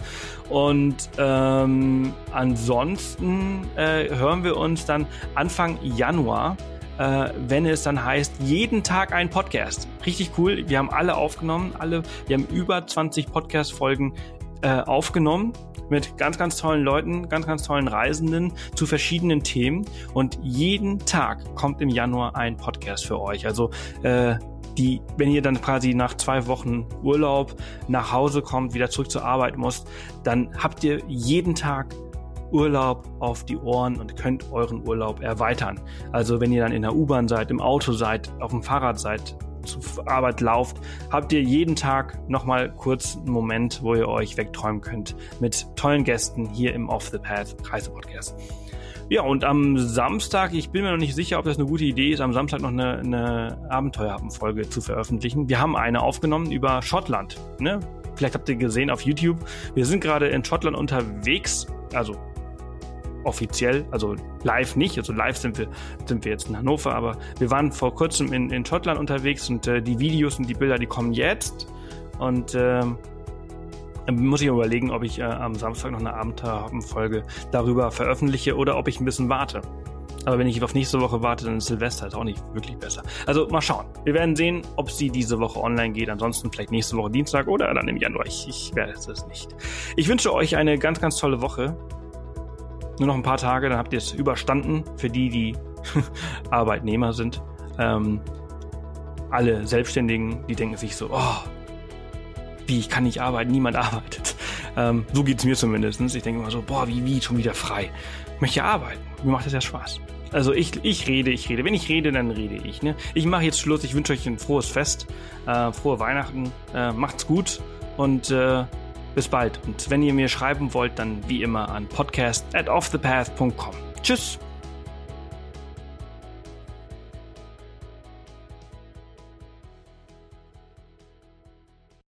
Und ähm, ansonsten äh, hören wir uns dann Anfang Januar äh, wenn es dann heißt, jeden Tag ein Podcast. Richtig cool. Wir haben alle aufgenommen, alle, wir haben über 20 Podcast-Folgen äh, aufgenommen mit ganz, ganz tollen Leuten, ganz, ganz tollen Reisenden zu verschiedenen Themen. Und jeden Tag kommt im Januar ein Podcast für euch. Also äh, die, wenn ihr dann quasi nach zwei Wochen Urlaub nach Hause kommt, wieder zurück zur Arbeit muss, dann habt ihr jeden Tag Urlaub auf die Ohren und könnt euren Urlaub erweitern. Also wenn ihr dann in der U-Bahn seid, im Auto seid, auf dem Fahrrad seid, Arbeit lauft, habt ihr jeden Tag nochmal kurz einen Moment, wo ihr euch wegträumen könnt mit tollen Gästen hier im Off the Path Reisepodcast. Ja, und am Samstag, ich bin mir noch nicht sicher, ob das eine gute Idee ist, am Samstag noch eine, eine Abenteuerhappen-Folge zu veröffentlichen. Wir haben eine aufgenommen über Schottland. Ne? Vielleicht habt ihr gesehen auf YouTube. Wir sind gerade in Schottland unterwegs, also offiziell, also live nicht, also live sind wir, sind wir jetzt in Hannover, aber wir waren vor kurzem in, in Schottland unterwegs und äh, die Videos und die Bilder, die kommen jetzt und äh, muss ich überlegen, ob ich äh, am Samstag noch eine Abenteuerfolge darüber veröffentliche oder ob ich ein bisschen warte. Aber wenn ich auf nächste Woche warte, dann ist Silvester ist auch nicht wirklich besser. Also mal schauen. Wir werden sehen, ob sie diese Woche online geht. Ansonsten vielleicht nächste Woche Dienstag oder dann im Januar. Ich, ich werde es nicht. Ich wünsche euch eine ganz, ganz tolle Woche. Nur noch ein paar Tage, dann habt ihr es überstanden. Für die, die Arbeitnehmer sind. Ähm, alle Selbstständigen, die denken sich so, oh, wie, ich kann nicht arbeiten, niemand arbeitet. Ähm, so es mir zumindest. Ich denke immer so, boah, wie, wie, schon wieder frei. Ich möchte arbeiten. Mir macht das ja Spaß. Also ich, ich rede, ich rede. Wenn ich rede, dann rede ich. Ne? Ich mache jetzt Schluss. Ich wünsche euch ein frohes Fest, äh, frohe Weihnachten. Äh, macht's gut und äh, bis bald. Und wenn ihr mir schreiben wollt, dann wie immer an podcast at offthepath.com. Tschüss!